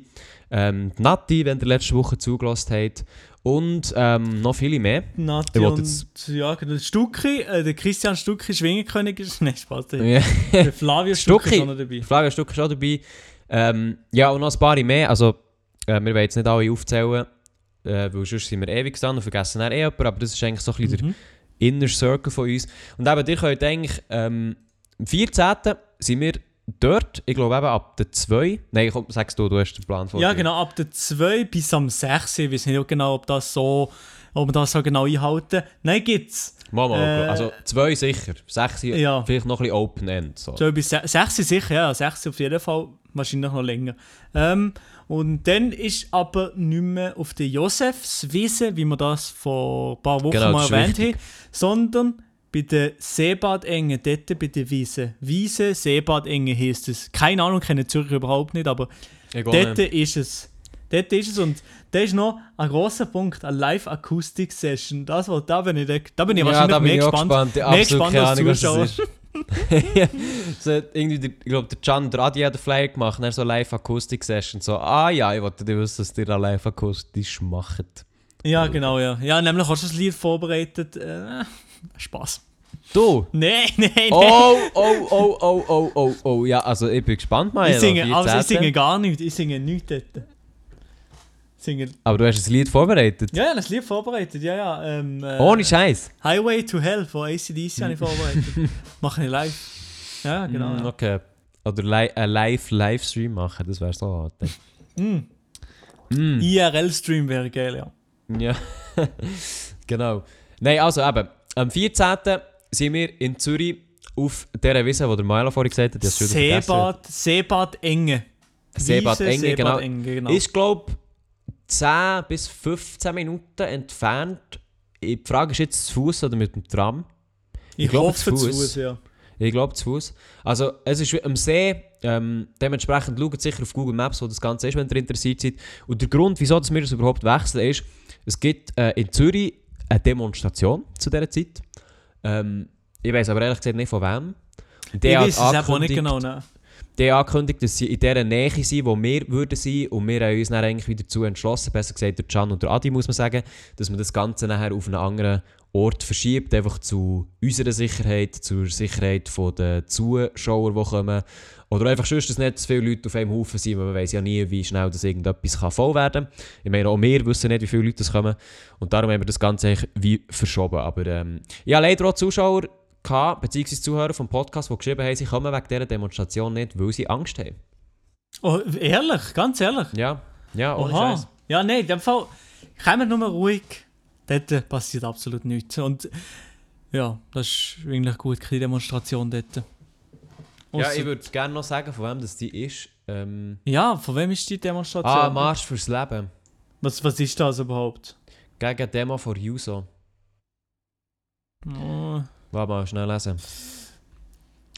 Speaker 2: ähm, Nati, wenn ihr letzte Woche zugelassen habt und ähm, noch viele mehr.
Speaker 3: Nati und
Speaker 2: jetzt-
Speaker 3: ja, der Stucki, äh, der Christian Stucki, Schwingenkönig ist. Nein, Spaß. Der, der Flavio Stucki
Speaker 2: Stucki.
Speaker 3: ist auch noch dabei.
Speaker 2: Flavio Stück ist auch dabei. Ähm, ja, und noch ein paar mehr. Also, äh, wir wollen jetzt nicht alle aufzählen, äh, weil sonst sind wir ewig dran und vergessen dann eh jemanden, aber das ist eigentlich so ein bisschen der
Speaker 3: Mhm.
Speaker 2: Inner Circle von uns. Und eben, ihr könnt eigentlich, ähm, am 14. sind wir dort, ich glaube eben ab der 2. Nein, komm, sagst du, du hast den Plan vor
Speaker 3: Ja,
Speaker 2: dir.
Speaker 3: genau, ab der 2 bis am 6. Ich weiß nicht genau, ob das so, ob wir das so genau einhalten. Nein, gibt's.
Speaker 2: Mal, mal,
Speaker 3: Äh,
Speaker 2: also 2 sicher, 6
Speaker 3: Ja.
Speaker 2: vielleicht noch ein bisschen Open-End. So.
Speaker 3: 2 bis 6 sicher, ja, 6 auf jeden Fall, wahrscheinlich noch länger. Ähm, und dann ist aber nicht mehr auf der Josefswiese, wie wir das vor ein paar Wochen
Speaker 2: Genau,
Speaker 3: mal erwähnt
Speaker 2: wichtig.
Speaker 3: haben, sondern bei der Seebadenge, dort bei der Wiese. Wiese, Seebadenge heisst es. Keine Ahnung, kenne Zürich überhaupt nicht, aber
Speaker 2: gehe
Speaker 3: dort
Speaker 2: nicht.
Speaker 3: ist es. Dort ist es und da ist noch ein grosser Punkt, eine Live-Akustik-Session. Das, wo- da bin ich, da bin ich
Speaker 2: ja,
Speaker 3: wahrscheinlich
Speaker 2: da bin
Speaker 3: mehr
Speaker 2: ich
Speaker 3: gespannt.
Speaker 2: gespannt. Ja,
Speaker 3: mehr gespannt als
Speaker 2: Ahnung,
Speaker 3: Zuschauer.
Speaker 2: ist. so, irgendwie, der, ich glaube, der Can, der Adi hat einen Flyer gemacht, dann so Live-Akustik-Session. So, ah ja, ich wollte wissen, dass ihr da live-akustisch macht.
Speaker 3: Ja, genau, ja. Ja, nämlich hast du das Lied vorbereitet. Äh, Spaß.
Speaker 2: Du!
Speaker 3: Nein, nein, nein.
Speaker 2: Oh, oh, oh, oh, oh, oh, oh. Ja, also ich bin gespannt, Maelo.
Speaker 3: ich singe, also ich
Speaker 2: 14..
Speaker 3: singe gar nicht, ich singe nichts dort. Singe,
Speaker 2: Aber du hast ein Lied vorbereitet.
Speaker 3: ja, ja, das Lied vorbereitet, ja, ja. Ähm, äh,
Speaker 2: Ohne Scheiß.
Speaker 3: Highway to Hell von ACDC habe ich vorbereitet. Mache ich live. Ja, genau.
Speaker 2: Mm, okay. Oder li einen Live-Livestream machen, das wäre so hart.
Speaker 3: Mm.
Speaker 2: Mm.
Speaker 3: IRL-Stream wäre geil, ja.
Speaker 2: Ja, genau. Nein, also eben, am 14. sind wir in Zürich auf dieser Wiese, wo der Milo vorhin gesagt hat. ich.
Speaker 3: Seebad, Seebad Enge.
Speaker 2: Seebad Enge,
Speaker 3: Seebad
Speaker 2: genau.
Speaker 3: Enge, genau.
Speaker 2: Ist, glaube 10 bis 15 Minuten entfernt. Die Frage ist jetzt zu Fuß oder mit dem Tram?
Speaker 3: ich
Speaker 2: ich glaub,
Speaker 3: hoffe
Speaker 2: zu Fuß.
Speaker 3: Fuß, ja.
Speaker 2: Ich glaube zu Fuß. Also, es ist am See. Ähm, dementsprechend schaut sicher auf Google Maps, wo das Ganze ist, wenn ihr interessiert seid. Und der Grund, wieso dass wir das überhaupt wechseln, ist, es gibt äh, in Zürich eine Demonstration zu dieser Zeit. Ähm, ich weiß aber ehrlich gesagt nicht von wem. Und
Speaker 3: Ich
Speaker 2: der
Speaker 3: weiß es
Speaker 2: hat
Speaker 3: nicht
Speaker 2: angekündigt-
Speaker 3: genau. Ne?
Speaker 2: der hat angekündigt, dass sie in dieser Nähe sind, wo wir würden sein und wir haben uns dann eigentlich wieder dazu entschlossen, besser gesagt der Can und der Adi muss man sagen, dass man das Ganze nachher auf einen anderen Ort verschiebt, einfach zu unserer Sicherheit, zur Sicherheit der Zuschauer, die kommen. Oder einfach sonst, dass nicht zu viele Leute auf einem Haufen sind, weil man weiß ja nie, wie schnell das irgendetwas kann voll werden kann. Ich meine, auch wir wissen nicht, wie viele Leute es kommen. Und darum haben wir das Ganze eigentlich wie verschoben. Aber ähm, ja, leider auch Zuschauer gehabt, beziehungsweise Zuhörer vom Podcast, die geschrieben haben, sie kommen wegen dieser Demonstration nicht, weil sie Angst haben.
Speaker 3: Oh, ehrlich, ganz ehrlich.
Speaker 2: Ja, ja, ohne
Speaker 3: Oha.
Speaker 2: Scheiß.
Speaker 3: Ja, nein, in dem Fall kommen nur ruhig. Dort passiert absolut nichts. Und ja, das ist eigentlich gut, keine Demonstration dort.
Speaker 2: Ja,
Speaker 3: Ausser-
Speaker 2: ich würde gerne noch sagen, von wem das die ist. Ähm,
Speaker 3: ja, von wem ist die Demonstration?
Speaker 2: ah, Marsch fürs Leben.
Speaker 3: was, was ist das überhaupt?
Speaker 2: Gegen Demo von Juso.
Speaker 3: Oh,
Speaker 2: Warte mal, schnell lesen.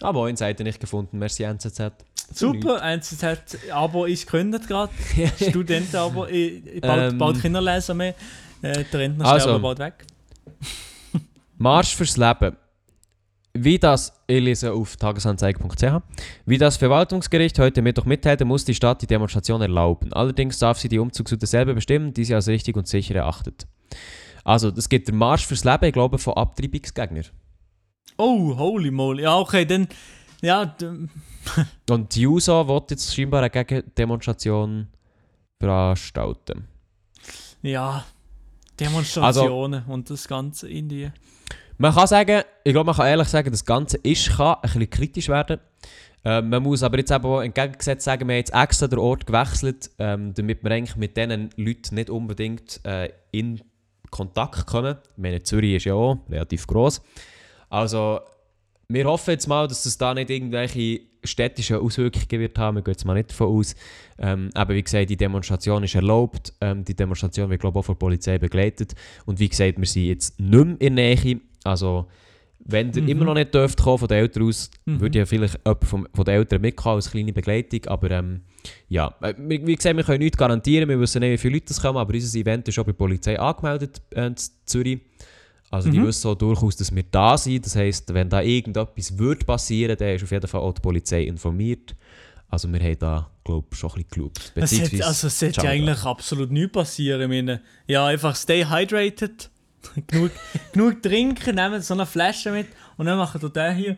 Speaker 2: Ah, moin, Seite nicht gefunden. Merci, NZZ.
Speaker 3: super, NZZ-Abo ist gegründet gerade. Studenten-Abo, ich, ich bald,
Speaker 2: Ähm.
Speaker 3: bald Kinderleser mehr. Äh, die Rentner
Speaker 2: Also.
Speaker 3: bald weg.
Speaker 2: Marsch fürs Leben. Wie das, ich lese auf tagesanzeiger.ch, wie das Verwaltungsgericht heute Mittwoch mitteilte, muss die Stadt die Demonstration erlauben. Allerdings darf sie die Umzugsroute selber bestimmen, die sie als richtig und sicher erachtet. Also, das gibt der Marsch fürs Leben, ich glaube, von Abtreibungsgegnern.
Speaker 3: Oh, holy moly. Ja, okay, dann. Ja,
Speaker 2: Und die USA will jetzt scheinbar eine Gegendemonstration veranstalten.
Speaker 3: ja. Demonstrationen und das Ganze in die.
Speaker 2: Man kann sagen, ich glaube, man kann ehrlich sagen, das Ganze ist, kann ein bisschen kritisch werden. Ähm, man muss aber jetzt eben entgegengesetzt sagen, wir haben jetzt extra den Ort gewechselt, ähm, damit wir eigentlich mit diesen Leuten nicht unbedingt äh, in Kontakt kommen. Ich meine, Zürich ist ja auch relativ groß. Also, wir hoffen jetzt mal, dass es da nicht irgendwelche städtischen Auswirkungen wird haben. Wir gehen jetzt mal nicht davon aus. Ähm, aber wie gesagt, die Demonstration ist erlaubt. Ähm, die Demonstration wird, glaube ich, auch von der Polizei begleitet. Und wie gesagt, wir sind jetzt nicht mehr in der Nähe. Also, wenn ihr
Speaker 3: Mhm.
Speaker 2: immer noch nicht dürft kommen von den Eltern aus,
Speaker 3: Mhm.
Speaker 2: würde ja vielleicht jemand vom, von den Eltern mitkommen als kleine Begleitung. Aber ähm, ja, äh, wie wie gesagt, wir können nichts garantieren. Wir wissen nicht, wie viele Leute es kommen. Aber unser Event ist auch bei der Polizei angemeldet äh, in Zürich. Also die
Speaker 3: Mhm.
Speaker 2: wissen auch durchaus, dass wir da sind. Das heisst, wenn da irgendetwas würde passieren, dann ist auf jeden Fall auch die Polizei informiert. Also wir haben da, glaube ich, schon ein bisschen geschaut.
Speaker 3: Es
Speaker 2: Beziehungsweise
Speaker 3: also es sollte
Speaker 2: Django.
Speaker 3: eigentlich absolut nichts passieren. Ich meine, ja, einfach stay hydrated, genug, genug trinken, nehmen so eine Flasche mit und dann machen wir den hier.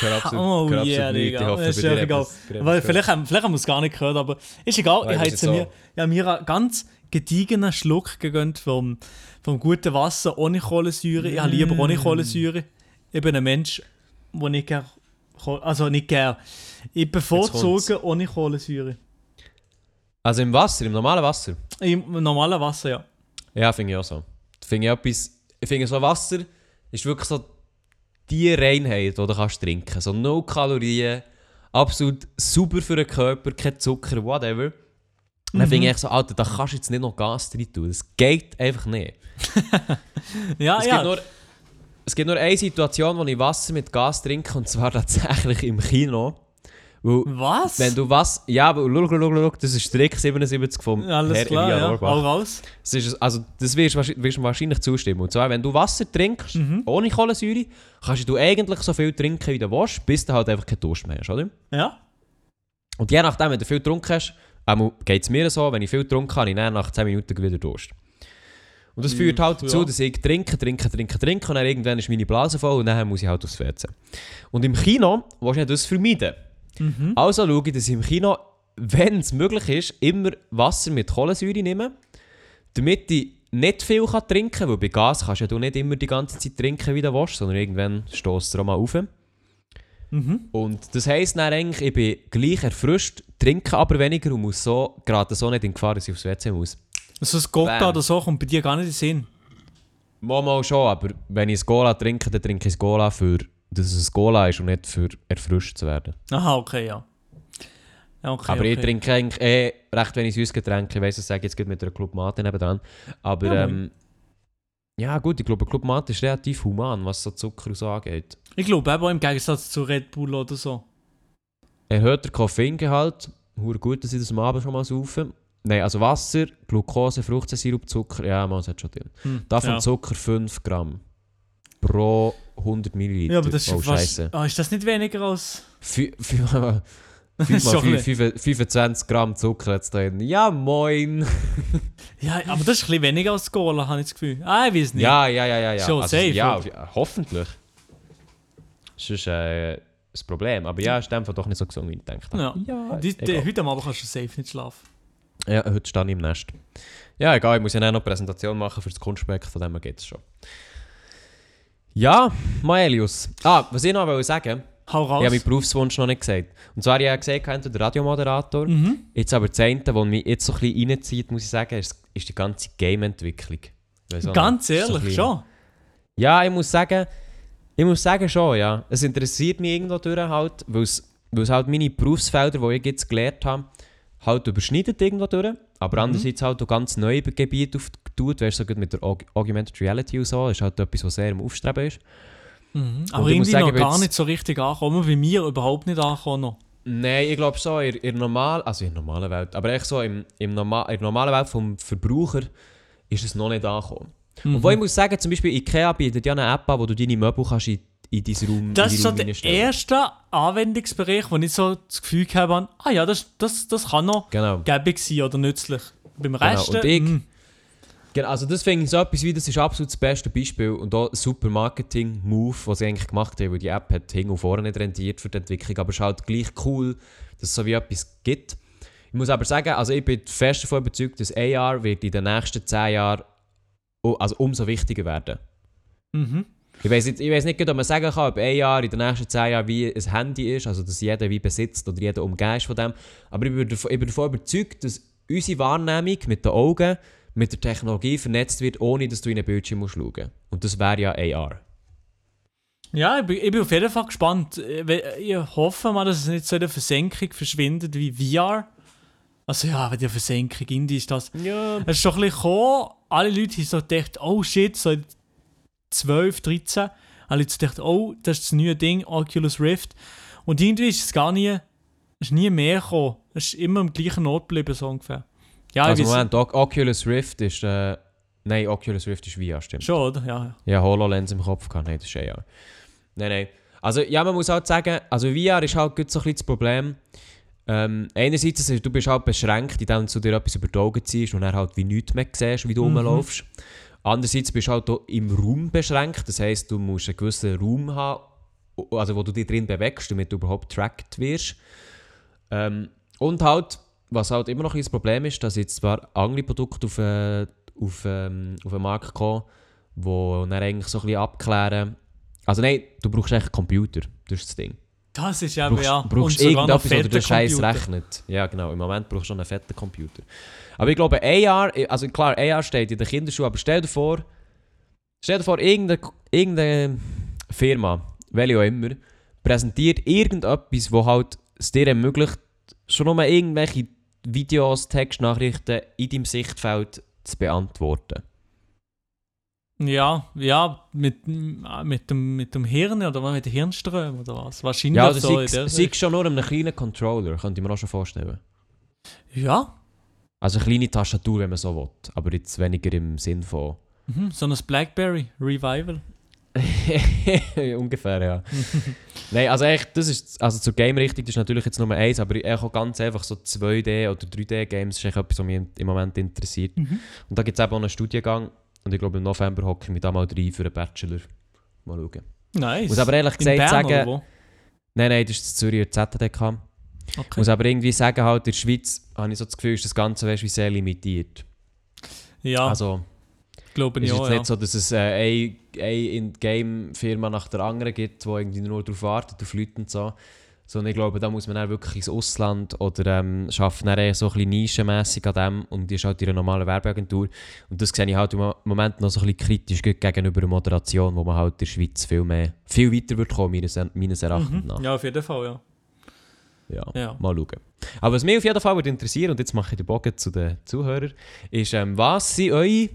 Speaker 2: Absolut,
Speaker 3: Oh yeah. Digga.
Speaker 2: Ich hoffe,
Speaker 3: Das ist egal.
Speaker 2: dir
Speaker 3: Weil vielleicht, haben, vielleicht haben wir es gar nicht gehört, aber ist egal.
Speaker 2: Nein,
Speaker 3: ich habe
Speaker 2: ist
Speaker 3: mir, ja, mir einen ganz gediegenen Schluck gegönnt vom, vom guten Wasser ohne Kohlensäure. Ich habe lieber
Speaker 2: Mm.
Speaker 3: ohne Kohlensäure. Ich bin ein Mensch, der nicht gerne, also nicht gerne. Ich bevorzuge ohne Kohlensäure.
Speaker 2: Also im Wasser, im normalen Wasser?
Speaker 3: Im normalen Wasser, ja.
Speaker 2: Ja, finde ich auch so. Finde ich etwas, ich finde so Wasser ist wirklich so die Reinheit, die du kannst trinken. So no Kalorien, absolut super für den Körper, kein Zucker, whatever. Und dann finde ich echt so, Alter, da kannst du jetzt nicht noch Gas drin tun. Das geht einfach nicht.
Speaker 3: Ja,
Speaker 2: Es,
Speaker 3: ja.
Speaker 2: gibt nur, es gibt nur eine Situation, wo ich Wasser mit Gas trinke, und zwar tatsächlich im Kino.
Speaker 3: Was?
Speaker 2: wenn du was... Ja, aber schau, schau, schau, schau, das ist Trick 77 vom
Speaker 3: Alles
Speaker 2: Herr
Speaker 3: klar, ja. Hau raus.
Speaker 2: Das ist, also, das wirst du wahrscheinlich, zustimmen. Und zwar, wenn du Wasser trinkst,
Speaker 3: Mhm.
Speaker 2: ohne Kohlensäure, kannst du eigentlich so viel trinken, wie du willst, bis du halt einfach keinen Durst mehr hast, oder?
Speaker 3: Ja.
Speaker 2: Und je nachdem, wenn du viel getrunken hast, geht es mir so, wenn ich viel getrunken habe, ich nach 10 Minuten wieder Durst. Und das
Speaker 3: Mm,
Speaker 2: führt halt dazu,
Speaker 3: ja.
Speaker 2: dass ich trinke, trinke, trinke, trinke und dann irgendwann ist meine Blase voll und dann muss ich halt aufs WC. Und im Kino willst du das vermeiden.
Speaker 3: Mhm.
Speaker 2: Also schaue ich, dass ich im Kino, wenn es möglich ist, immer Wasser mit Kohlensäure nehme, damit ich nicht viel kann trinken kann, weil bei Gas kannst du ja du nicht immer die ganze Zeit trinken, wie du willst, sondern irgendwann stößt es auch mal auf.
Speaker 3: Mhm.
Speaker 2: Und das heisst dann eigentlich, ich bin gleich erfrischt, trinke aber weniger und muss so, gerade so nicht in Gefahr, dass ich aufs WC muss.
Speaker 3: Also das
Speaker 2: Bam.
Speaker 3: oder so kommt bei dir gar nicht in den Sinn.
Speaker 2: Mal, mal schon, aber wenn ich ein Cola trinke, dann trinke ich ein Cola, für, dass es ein Cola ist und nicht für erfrischt zu werden.
Speaker 3: Aha, okay, ja. okay,
Speaker 2: aber
Speaker 3: okay.
Speaker 2: ich trinke eigentlich eh recht wenig Süßgetränke. Ich weiss, das sage ich jetzt mit einer Club Mate nebenan. Aber
Speaker 3: Ja,
Speaker 2: ähm, ja gut, ich glaube, Club Mate ist relativ human, was so Zucker und so angeht.
Speaker 3: Ich glaube eben auch im Gegensatz zu Red Bull oder so.
Speaker 2: Erhöht der Koffeingehalt, hure gut, dass ich das am Abend schon mal saufe. Nein, also Wasser, Glucose, Fruchtensirup, Zucker, ja, man, das hat schon drin.
Speaker 3: Hm,
Speaker 2: Davon
Speaker 3: ja.
Speaker 2: Zucker 5 Gramm pro 100 Milliliter.
Speaker 3: Ja, aber das ist
Speaker 2: oh,
Speaker 3: fast...
Speaker 2: Scheiße.
Speaker 3: Ah, ist das nicht weniger als...
Speaker 2: Fü- fü-
Speaker 3: Das
Speaker 2: fünf
Speaker 3: ist
Speaker 2: mal
Speaker 3: schon ein
Speaker 2: fünf- fünf- 25 Gramm Zucker da drin. Ja, moin!
Speaker 3: Ja, aber das ist ein bisschen weniger als Cola, habe ich das Gefühl. Ah, ich weiß nicht.
Speaker 2: Ja, ja, ja, ja. ja.
Speaker 3: Schon safe,
Speaker 2: ja,
Speaker 3: oder?
Speaker 2: hoffentlich. Das ist äh, das Problem. Aber ja, ist Fall doch nicht so gesund, wie ich gedacht habe.
Speaker 3: Ja.
Speaker 2: ja
Speaker 3: Die, die, heute am Abend kannst du safe nicht schlafen.
Speaker 2: ja, heute stehe ich im Nest. Ja, egal, ich muss ja noch eine Präsentation machen für das Kunstprojekt, von dem geht es schon. Ja, Maelius. Ah, was ich noch wollte sagen,
Speaker 3: Hau raus.
Speaker 2: ich habe meinen Berufswunsch noch nicht gesagt. Und zwar, ich habe gesagt, entweder Radiomoderator,
Speaker 3: mhm.
Speaker 2: Jetzt aber das eine, was mich jetzt so ein bisschen reinzieht, muss ich sagen, ist, ist die ganze Game-Entwicklung.
Speaker 3: Ganz
Speaker 2: so
Speaker 3: ehrlich,
Speaker 2: bisschen-
Speaker 3: schon.
Speaker 2: Ja, ich muss sagen, ich muss sagen schon, ja. Es interessiert mich irgendwo durch halt, weil es, weil es halt meine Berufsfelder, die ich jetzt gelernt habe, halt überschneidet irgendwo durch. Aber
Speaker 3: Mhm.
Speaker 2: andererseits halt auch ganz neue Gebiete auftut, weißt du, so gut mit der Aug Augmented Reality und so, ist halt etwas, was sehr im Aufstreben ist.
Speaker 3: Mhm.
Speaker 2: Und
Speaker 3: Aber irgendwie
Speaker 2: sagen,
Speaker 3: noch gar nicht so richtig ankommen, wie mir überhaupt nicht ankommen.
Speaker 2: Nein, ich glaube so, in, in, normal, also in der normalen Welt, aber echt so im, im normal, in der normalen Welt vom Verbraucher ist es noch nicht angekommen.
Speaker 3: Mhm.
Speaker 2: Obwohl ich muss sagen, zum Beispiel Ikea bietet ja eine App an, wo du deine Möbel kannst in, in deinen Raum
Speaker 3: Das ist so
Speaker 2: Raum
Speaker 3: der erste Anwendungsbereich, wo ich so das Gefühl habe, ah ja, das, das, das kann noch
Speaker 2: Genau.
Speaker 3: gäbig sein oder nützlich. Beim Rest,
Speaker 2: und ich-
Speaker 3: mm,
Speaker 2: genau. Also das finde ich so etwas wie, das ist absolut das beste Beispiel und auch ein super Marketing-Move, was sie eigentlich gemacht haben, weil die App hat hin und vorne nicht rentiert für die Entwicklung, aber es ist halt gleich cool, dass es so wie etwas gibt. Ich muss aber sagen, also ich bin fest davon überzeugt, dass AR wird in den nächsten 10 Jahren also umso wichtiger werden.
Speaker 3: mhm.
Speaker 2: Ich weiß nicht, ich weiss nicht, ob man sagen kann, ob ein Jahr in den nächsten 10 Jahren wie ein Handy ist, also dass jeder wie besitzt oder jeder umgeben ist von dem. Aber ich bin, davon, ich bin davon überzeugt, dass unsere Wahrnehmung mit den Augen mit der Technologie vernetzt wird, ohne dass du in den Bildschirm musst schauen musst. Und das wäre ja AR.
Speaker 3: Ja, ich bin, ich bin auf jeden Fall gespannt. Ich we- ich hoffe mal, dass es nicht so in der Versenkung verschwindet wie VR. Also ja, wenn die Versenkung in die ist das.
Speaker 2: Ja.
Speaker 3: Es ist doch ein bisschen gekommen, alle Leute haben so gedacht, oh shit, so 12, 13. Alle Leute gedacht, oh, das ist das neue Ding, Oculus Rift. Und irgendwie ist es gar nie, ist nie mehr gekommen. Es ist immer am gleichen Ort geblieben, so ungefähr. Ja,
Speaker 2: Also Moment, O- Oculus Rift ist, äh, Nein, Oculus Rift ist VR, stimmt.
Speaker 3: Schon, oder? Ja, ja.
Speaker 2: HoloLens im Kopf gehabt. Nein, das ist AR. Nein, nein. Also, ja, man muss halt sagen, also VR ist halt gut so ein bisschen das Problem. Ähm, einerseits, ist, du bist halt beschränkt, indem du dir etwas über die Augen ziehst und dann halt wie nichts mehr siehst, wie du
Speaker 3: Mhm.
Speaker 2: rumlaufst. Andererseits bist du halt auch im Raum beschränkt. Das heisst, du musst einen gewissen Raum haben, also wo du dich drin bewegst, damit du überhaupt tracked wirst. Ähm, und halt, was halt immer noch ein Problem ist, dass jetzt zwar andere Produkte auf, äh, auf, ähm, auf den Markt kommen, die dann eigentlich so ein bisschen abklären. Also nein, du brauchst eigentlich einen Computer, das ist das Ding.
Speaker 3: Das ist ja,
Speaker 2: brauchst,
Speaker 3: ja.
Speaker 2: brauchst
Speaker 3: Und
Speaker 2: irgendetwas, oder der Scheiß rechnet. Ja, genau. Im Moment brauchst du schon einen fetten Computer. Aber ich glaube, AR, also klar, AR steht in der Kinderschuhe, aber stell dir vor, stell dir vor, irgendeine, irgendeine Firma, welche auch immer, präsentiert irgendetwas, wo halt es dir ermöglicht, schon nur irgendwelche Videos, Textnachrichten in deinem Sichtfeld zu beantworten.
Speaker 3: Ja, ja, mit, mit, dem, mit dem Hirn oder was, mit den Hirnströmen oder was? Wahrscheinlich
Speaker 2: Ja, also
Speaker 3: so der
Speaker 2: sei schon nur einem kleinen Controller, könnte ich mir auch schon vorstellen.
Speaker 3: Ja,
Speaker 2: Also eine kleine Tastatur, wenn man so will. Aber jetzt weniger im Sinn von.
Speaker 3: mhm. so ein Blackberry Revival.
Speaker 2: Ungefähr, ja. Nein, also echt, das ist, also zur Game-Richtung, das ist natürlich jetzt Nummer eins, aber ich auch ganz einfach so 2D- oder 3D-Games ist echt etwas, was mich im Moment interessiert.
Speaker 3: Mhm.
Speaker 2: Und da gibt es eben auch einen Studiengang und ich glaube im November hocke ich mich da mal rein für einen Bachelor. Mal schauen.
Speaker 3: Nice.
Speaker 2: Muss aber ehrlich gesagt
Speaker 3: Bern
Speaker 2: sagen, nein, nein, das ist in Zürich oder ZDK.
Speaker 3: Okay.
Speaker 2: muss aber irgendwie sagen, halt, in der Schweiz habe ich so das Gefühl, ist das Ganze weißt, wie sehr limitiert.
Speaker 3: Ja,
Speaker 2: Also,
Speaker 3: glaube
Speaker 2: Es
Speaker 3: ich
Speaker 2: ist jetzt
Speaker 3: ja.
Speaker 2: nicht so, dass es äh, eine, eine In-Game-Firma nach der anderen gibt, die irgendwie nur darauf wartet, auf Leute und so. Sondern ich glaube, da muss man dann wirklich ins Ausland oder ähm, schafft dann eher so ein bisschen nischenmässig an dem und die ist halt in einer normalen Werbeagentur. Und das sehe ich halt im Mo- Moment noch so ein bisschen kritisch gegenüber der Moderation, wo man halt in der Schweiz viel mehr, viel weiter wird kommen, meines, meines Erachtens
Speaker 3: Mhm.
Speaker 2: nach.
Speaker 3: Ja, auf jeden Fall, ja.
Speaker 2: Ja.
Speaker 3: ja.
Speaker 2: Mal schauen. Aber was mich auf jeden Fall würde interessieren, und jetzt mache ich den Bogen zu den Zuhörern, ist, ähm, was sind eure,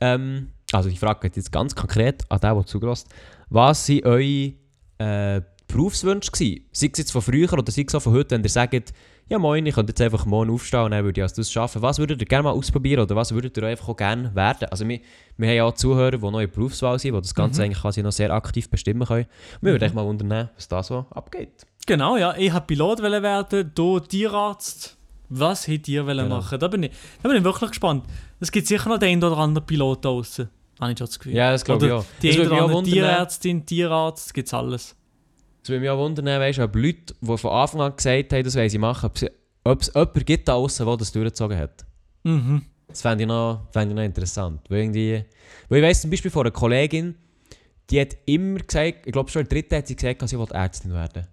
Speaker 2: ähm, also die Frage geht jetzt ganz konkret an den, der zulässt, was sind eure äh, Berufswünsche gewesen? Sei es jetzt von früher oder sei es auch von heute, wenn ihr sagt, ja moin, ich könnte jetzt einfach morgen aufstehen und dann würde ich als das arbeiten. Was würdet ihr gerne mal ausprobieren oder was würdet ihr einfach auch gerne werden? Also wir, wir haben ja auch Zuhörer, die der Berufswahl sind, die das Ganze
Speaker 3: Mhm.
Speaker 2: eigentlich quasi noch sehr aktiv bestimmen können. Und wir würden echt mal wundern, was da so abgeht.
Speaker 3: Genau, ja. Ich wollte Pilot werden, du Tierarzt. Was hättet ihr
Speaker 2: Genau.
Speaker 3: machen? Da bin, ich, da bin ich wirklich gespannt. Es gibt sicher noch den einen oder anderen Pilot da draußen. Habe ich schon das Gefühl.
Speaker 2: Ja, das glaube ich auch.
Speaker 3: Die
Speaker 2: Das
Speaker 3: oder andere
Speaker 2: wundern,
Speaker 3: Tierärztin, Tierarzt, gibt es alles.
Speaker 2: Es würde mich auch wundern, weißt, ob Leute, die von Anfang an gesagt haben, das wollen sie machen, ob es, ob es jemanden gibt da außen, der das durchgezogen hat.
Speaker 3: Mhm.
Speaker 2: Das fände ich, noch- fände ich noch interessant. Weil, irgendwie, weil ich weiss zum Beispiel von einer Kollegin, die hat immer gesagt, ich glaube schon in der dritten hat sie gesagt, sie will Ärztin werden.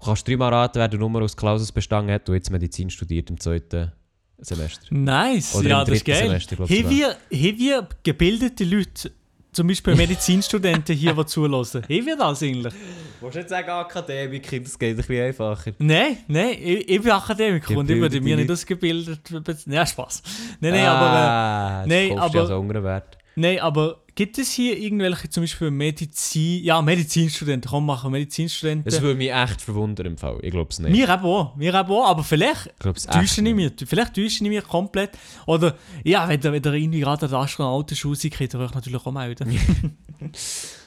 Speaker 2: Du kannst dreimal raten, wer der Nummer aus Klausus bestanden hat und jetzt Medizin studiert im zweiten Semester.
Speaker 3: Nice,
Speaker 2: Oder
Speaker 3: ja, das ist geil.
Speaker 2: Semester,
Speaker 3: Haben wir, haben wir gebildete Leute, zum Beispiel Medizinstudenten hier, die zulassen? Haben wir das eigentlich?
Speaker 2: Willst du jetzt sagen Akademiker, das geht ein bisschen einfacher.
Speaker 3: Nein, nein, ich, ich bin Akademiker und ich würde mir nicht ausgebildet. Ja, Spaß. Nein, nein, aber,
Speaker 2: ah,
Speaker 3: nein,
Speaker 2: jetzt kaufst du
Speaker 3: aber-
Speaker 2: Wert.
Speaker 3: äh, nein, aber gibt es hier irgendwelche, zum Beispiel Medizin, ja, Medizinstudenten, komm, machen Medizinstudenten.
Speaker 2: Das würde mich echt verwundern im Fall. Ich glaube es nicht.
Speaker 3: wir eben auch, eben auch, aber vielleicht
Speaker 2: Ich
Speaker 3: täuschen ich mich, vielleicht täuschen ich mich komplett. Oder, ja, wenn ihr, wenn ihr irgendwie gerade an der Astronautenschule seid, könnt ihr euch natürlich auch melden.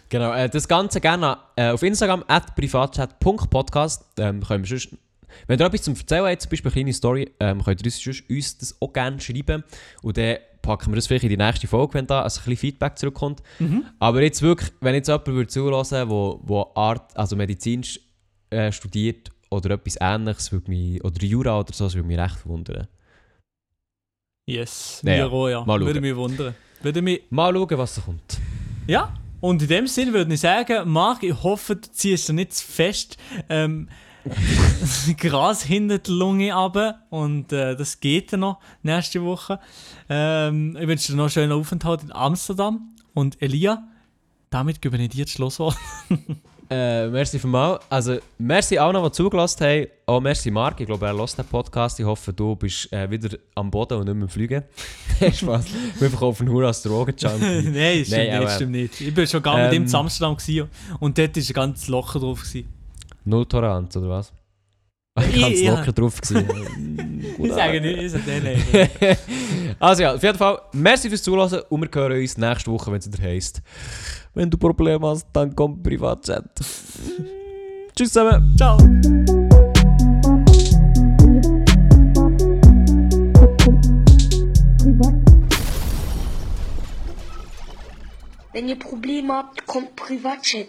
Speaker 2: Genau, äh, das Ganze gerne äh, auf Instagram at privatchat.podcast. Ähm, können wir sonst, wenn ihr etwas zum Erzählen habt, zum Beispiel eine kleine Story, ähm, könnt ihr uns, uns das auch gerne schreiben. Und dann packen wir das vielleicht in die nächste Folge, wenn da ein bisschen Feedback zurückkommt.
Speaker 3: Mhm.
Speaker 2: Aber jetzt wirklich, wenn jetzt jemand würde zulassen wo, wo Art, also Medizin äh, studiert oder etwas ähnliches, würde mich, oder Jura oder so, das würde mich recht verwundern.
Speaker 3: Yes,
Speaker 2: Ja,
Speaker 3: wir auch, ja.
Speaker 2: mal schauen.
Speaker 3: Würde mich wundern. Würde mich,
Speaker 2: Mal schauen, was da kommt.
Speaker 3: ja, und in dem Sinne würde ich sagen, Marc, ich hoffe, du ziehst dir nicht zu fest ähm, Gras hinter die Lunge ab und äh, das geht dann noch nächste Woche. Ähm, ich wünsche dir noch einen schönen Aufenthalt in Amsterdam und Elia, damit gebe ich dir das Schlusswort.
Speaker 2: Äh, merci vielmals. Also, merci auch noch, die zugelassen haben. Auch merci Marc. Ich glaube, er hört den Podcast. Ich hoffe, du bist äh, wieder am Boden und nicht mehr Fliegen. Nein, Spaß. Ich bin einfach auf den Hur als Drogenjunkie.
Speaker 3: Nein, stimmt,
Speaker 2: Nein,
Speaker 3: nicht, stimmt nicht. Ich bin schon gar mit ihm
Speaker 2: Ähm,
Speaker 3: in Amsterdam und dort war ein ganz locker drauf. Gewesen.
Speaker 2: Null Toleranz, oder was? Ich ganz
Speaker 3: ja.
Speaker 2: locker drauf. gewesen.
Speaker 3: Ich sage nicht, ich sage nein, nein.
Speaker 2: Also ja, auf jeden Fall, merci fürs Zuhören und wir hören uns nächste Woche, wenn es wieder heisst. Wenn du Probleme hast, dann komm Privatchat. Tschüss zusammen.
Speaker 3: Ciao.
Speaker 1: Wenn ihr Probleme habt, kommt Privatchat.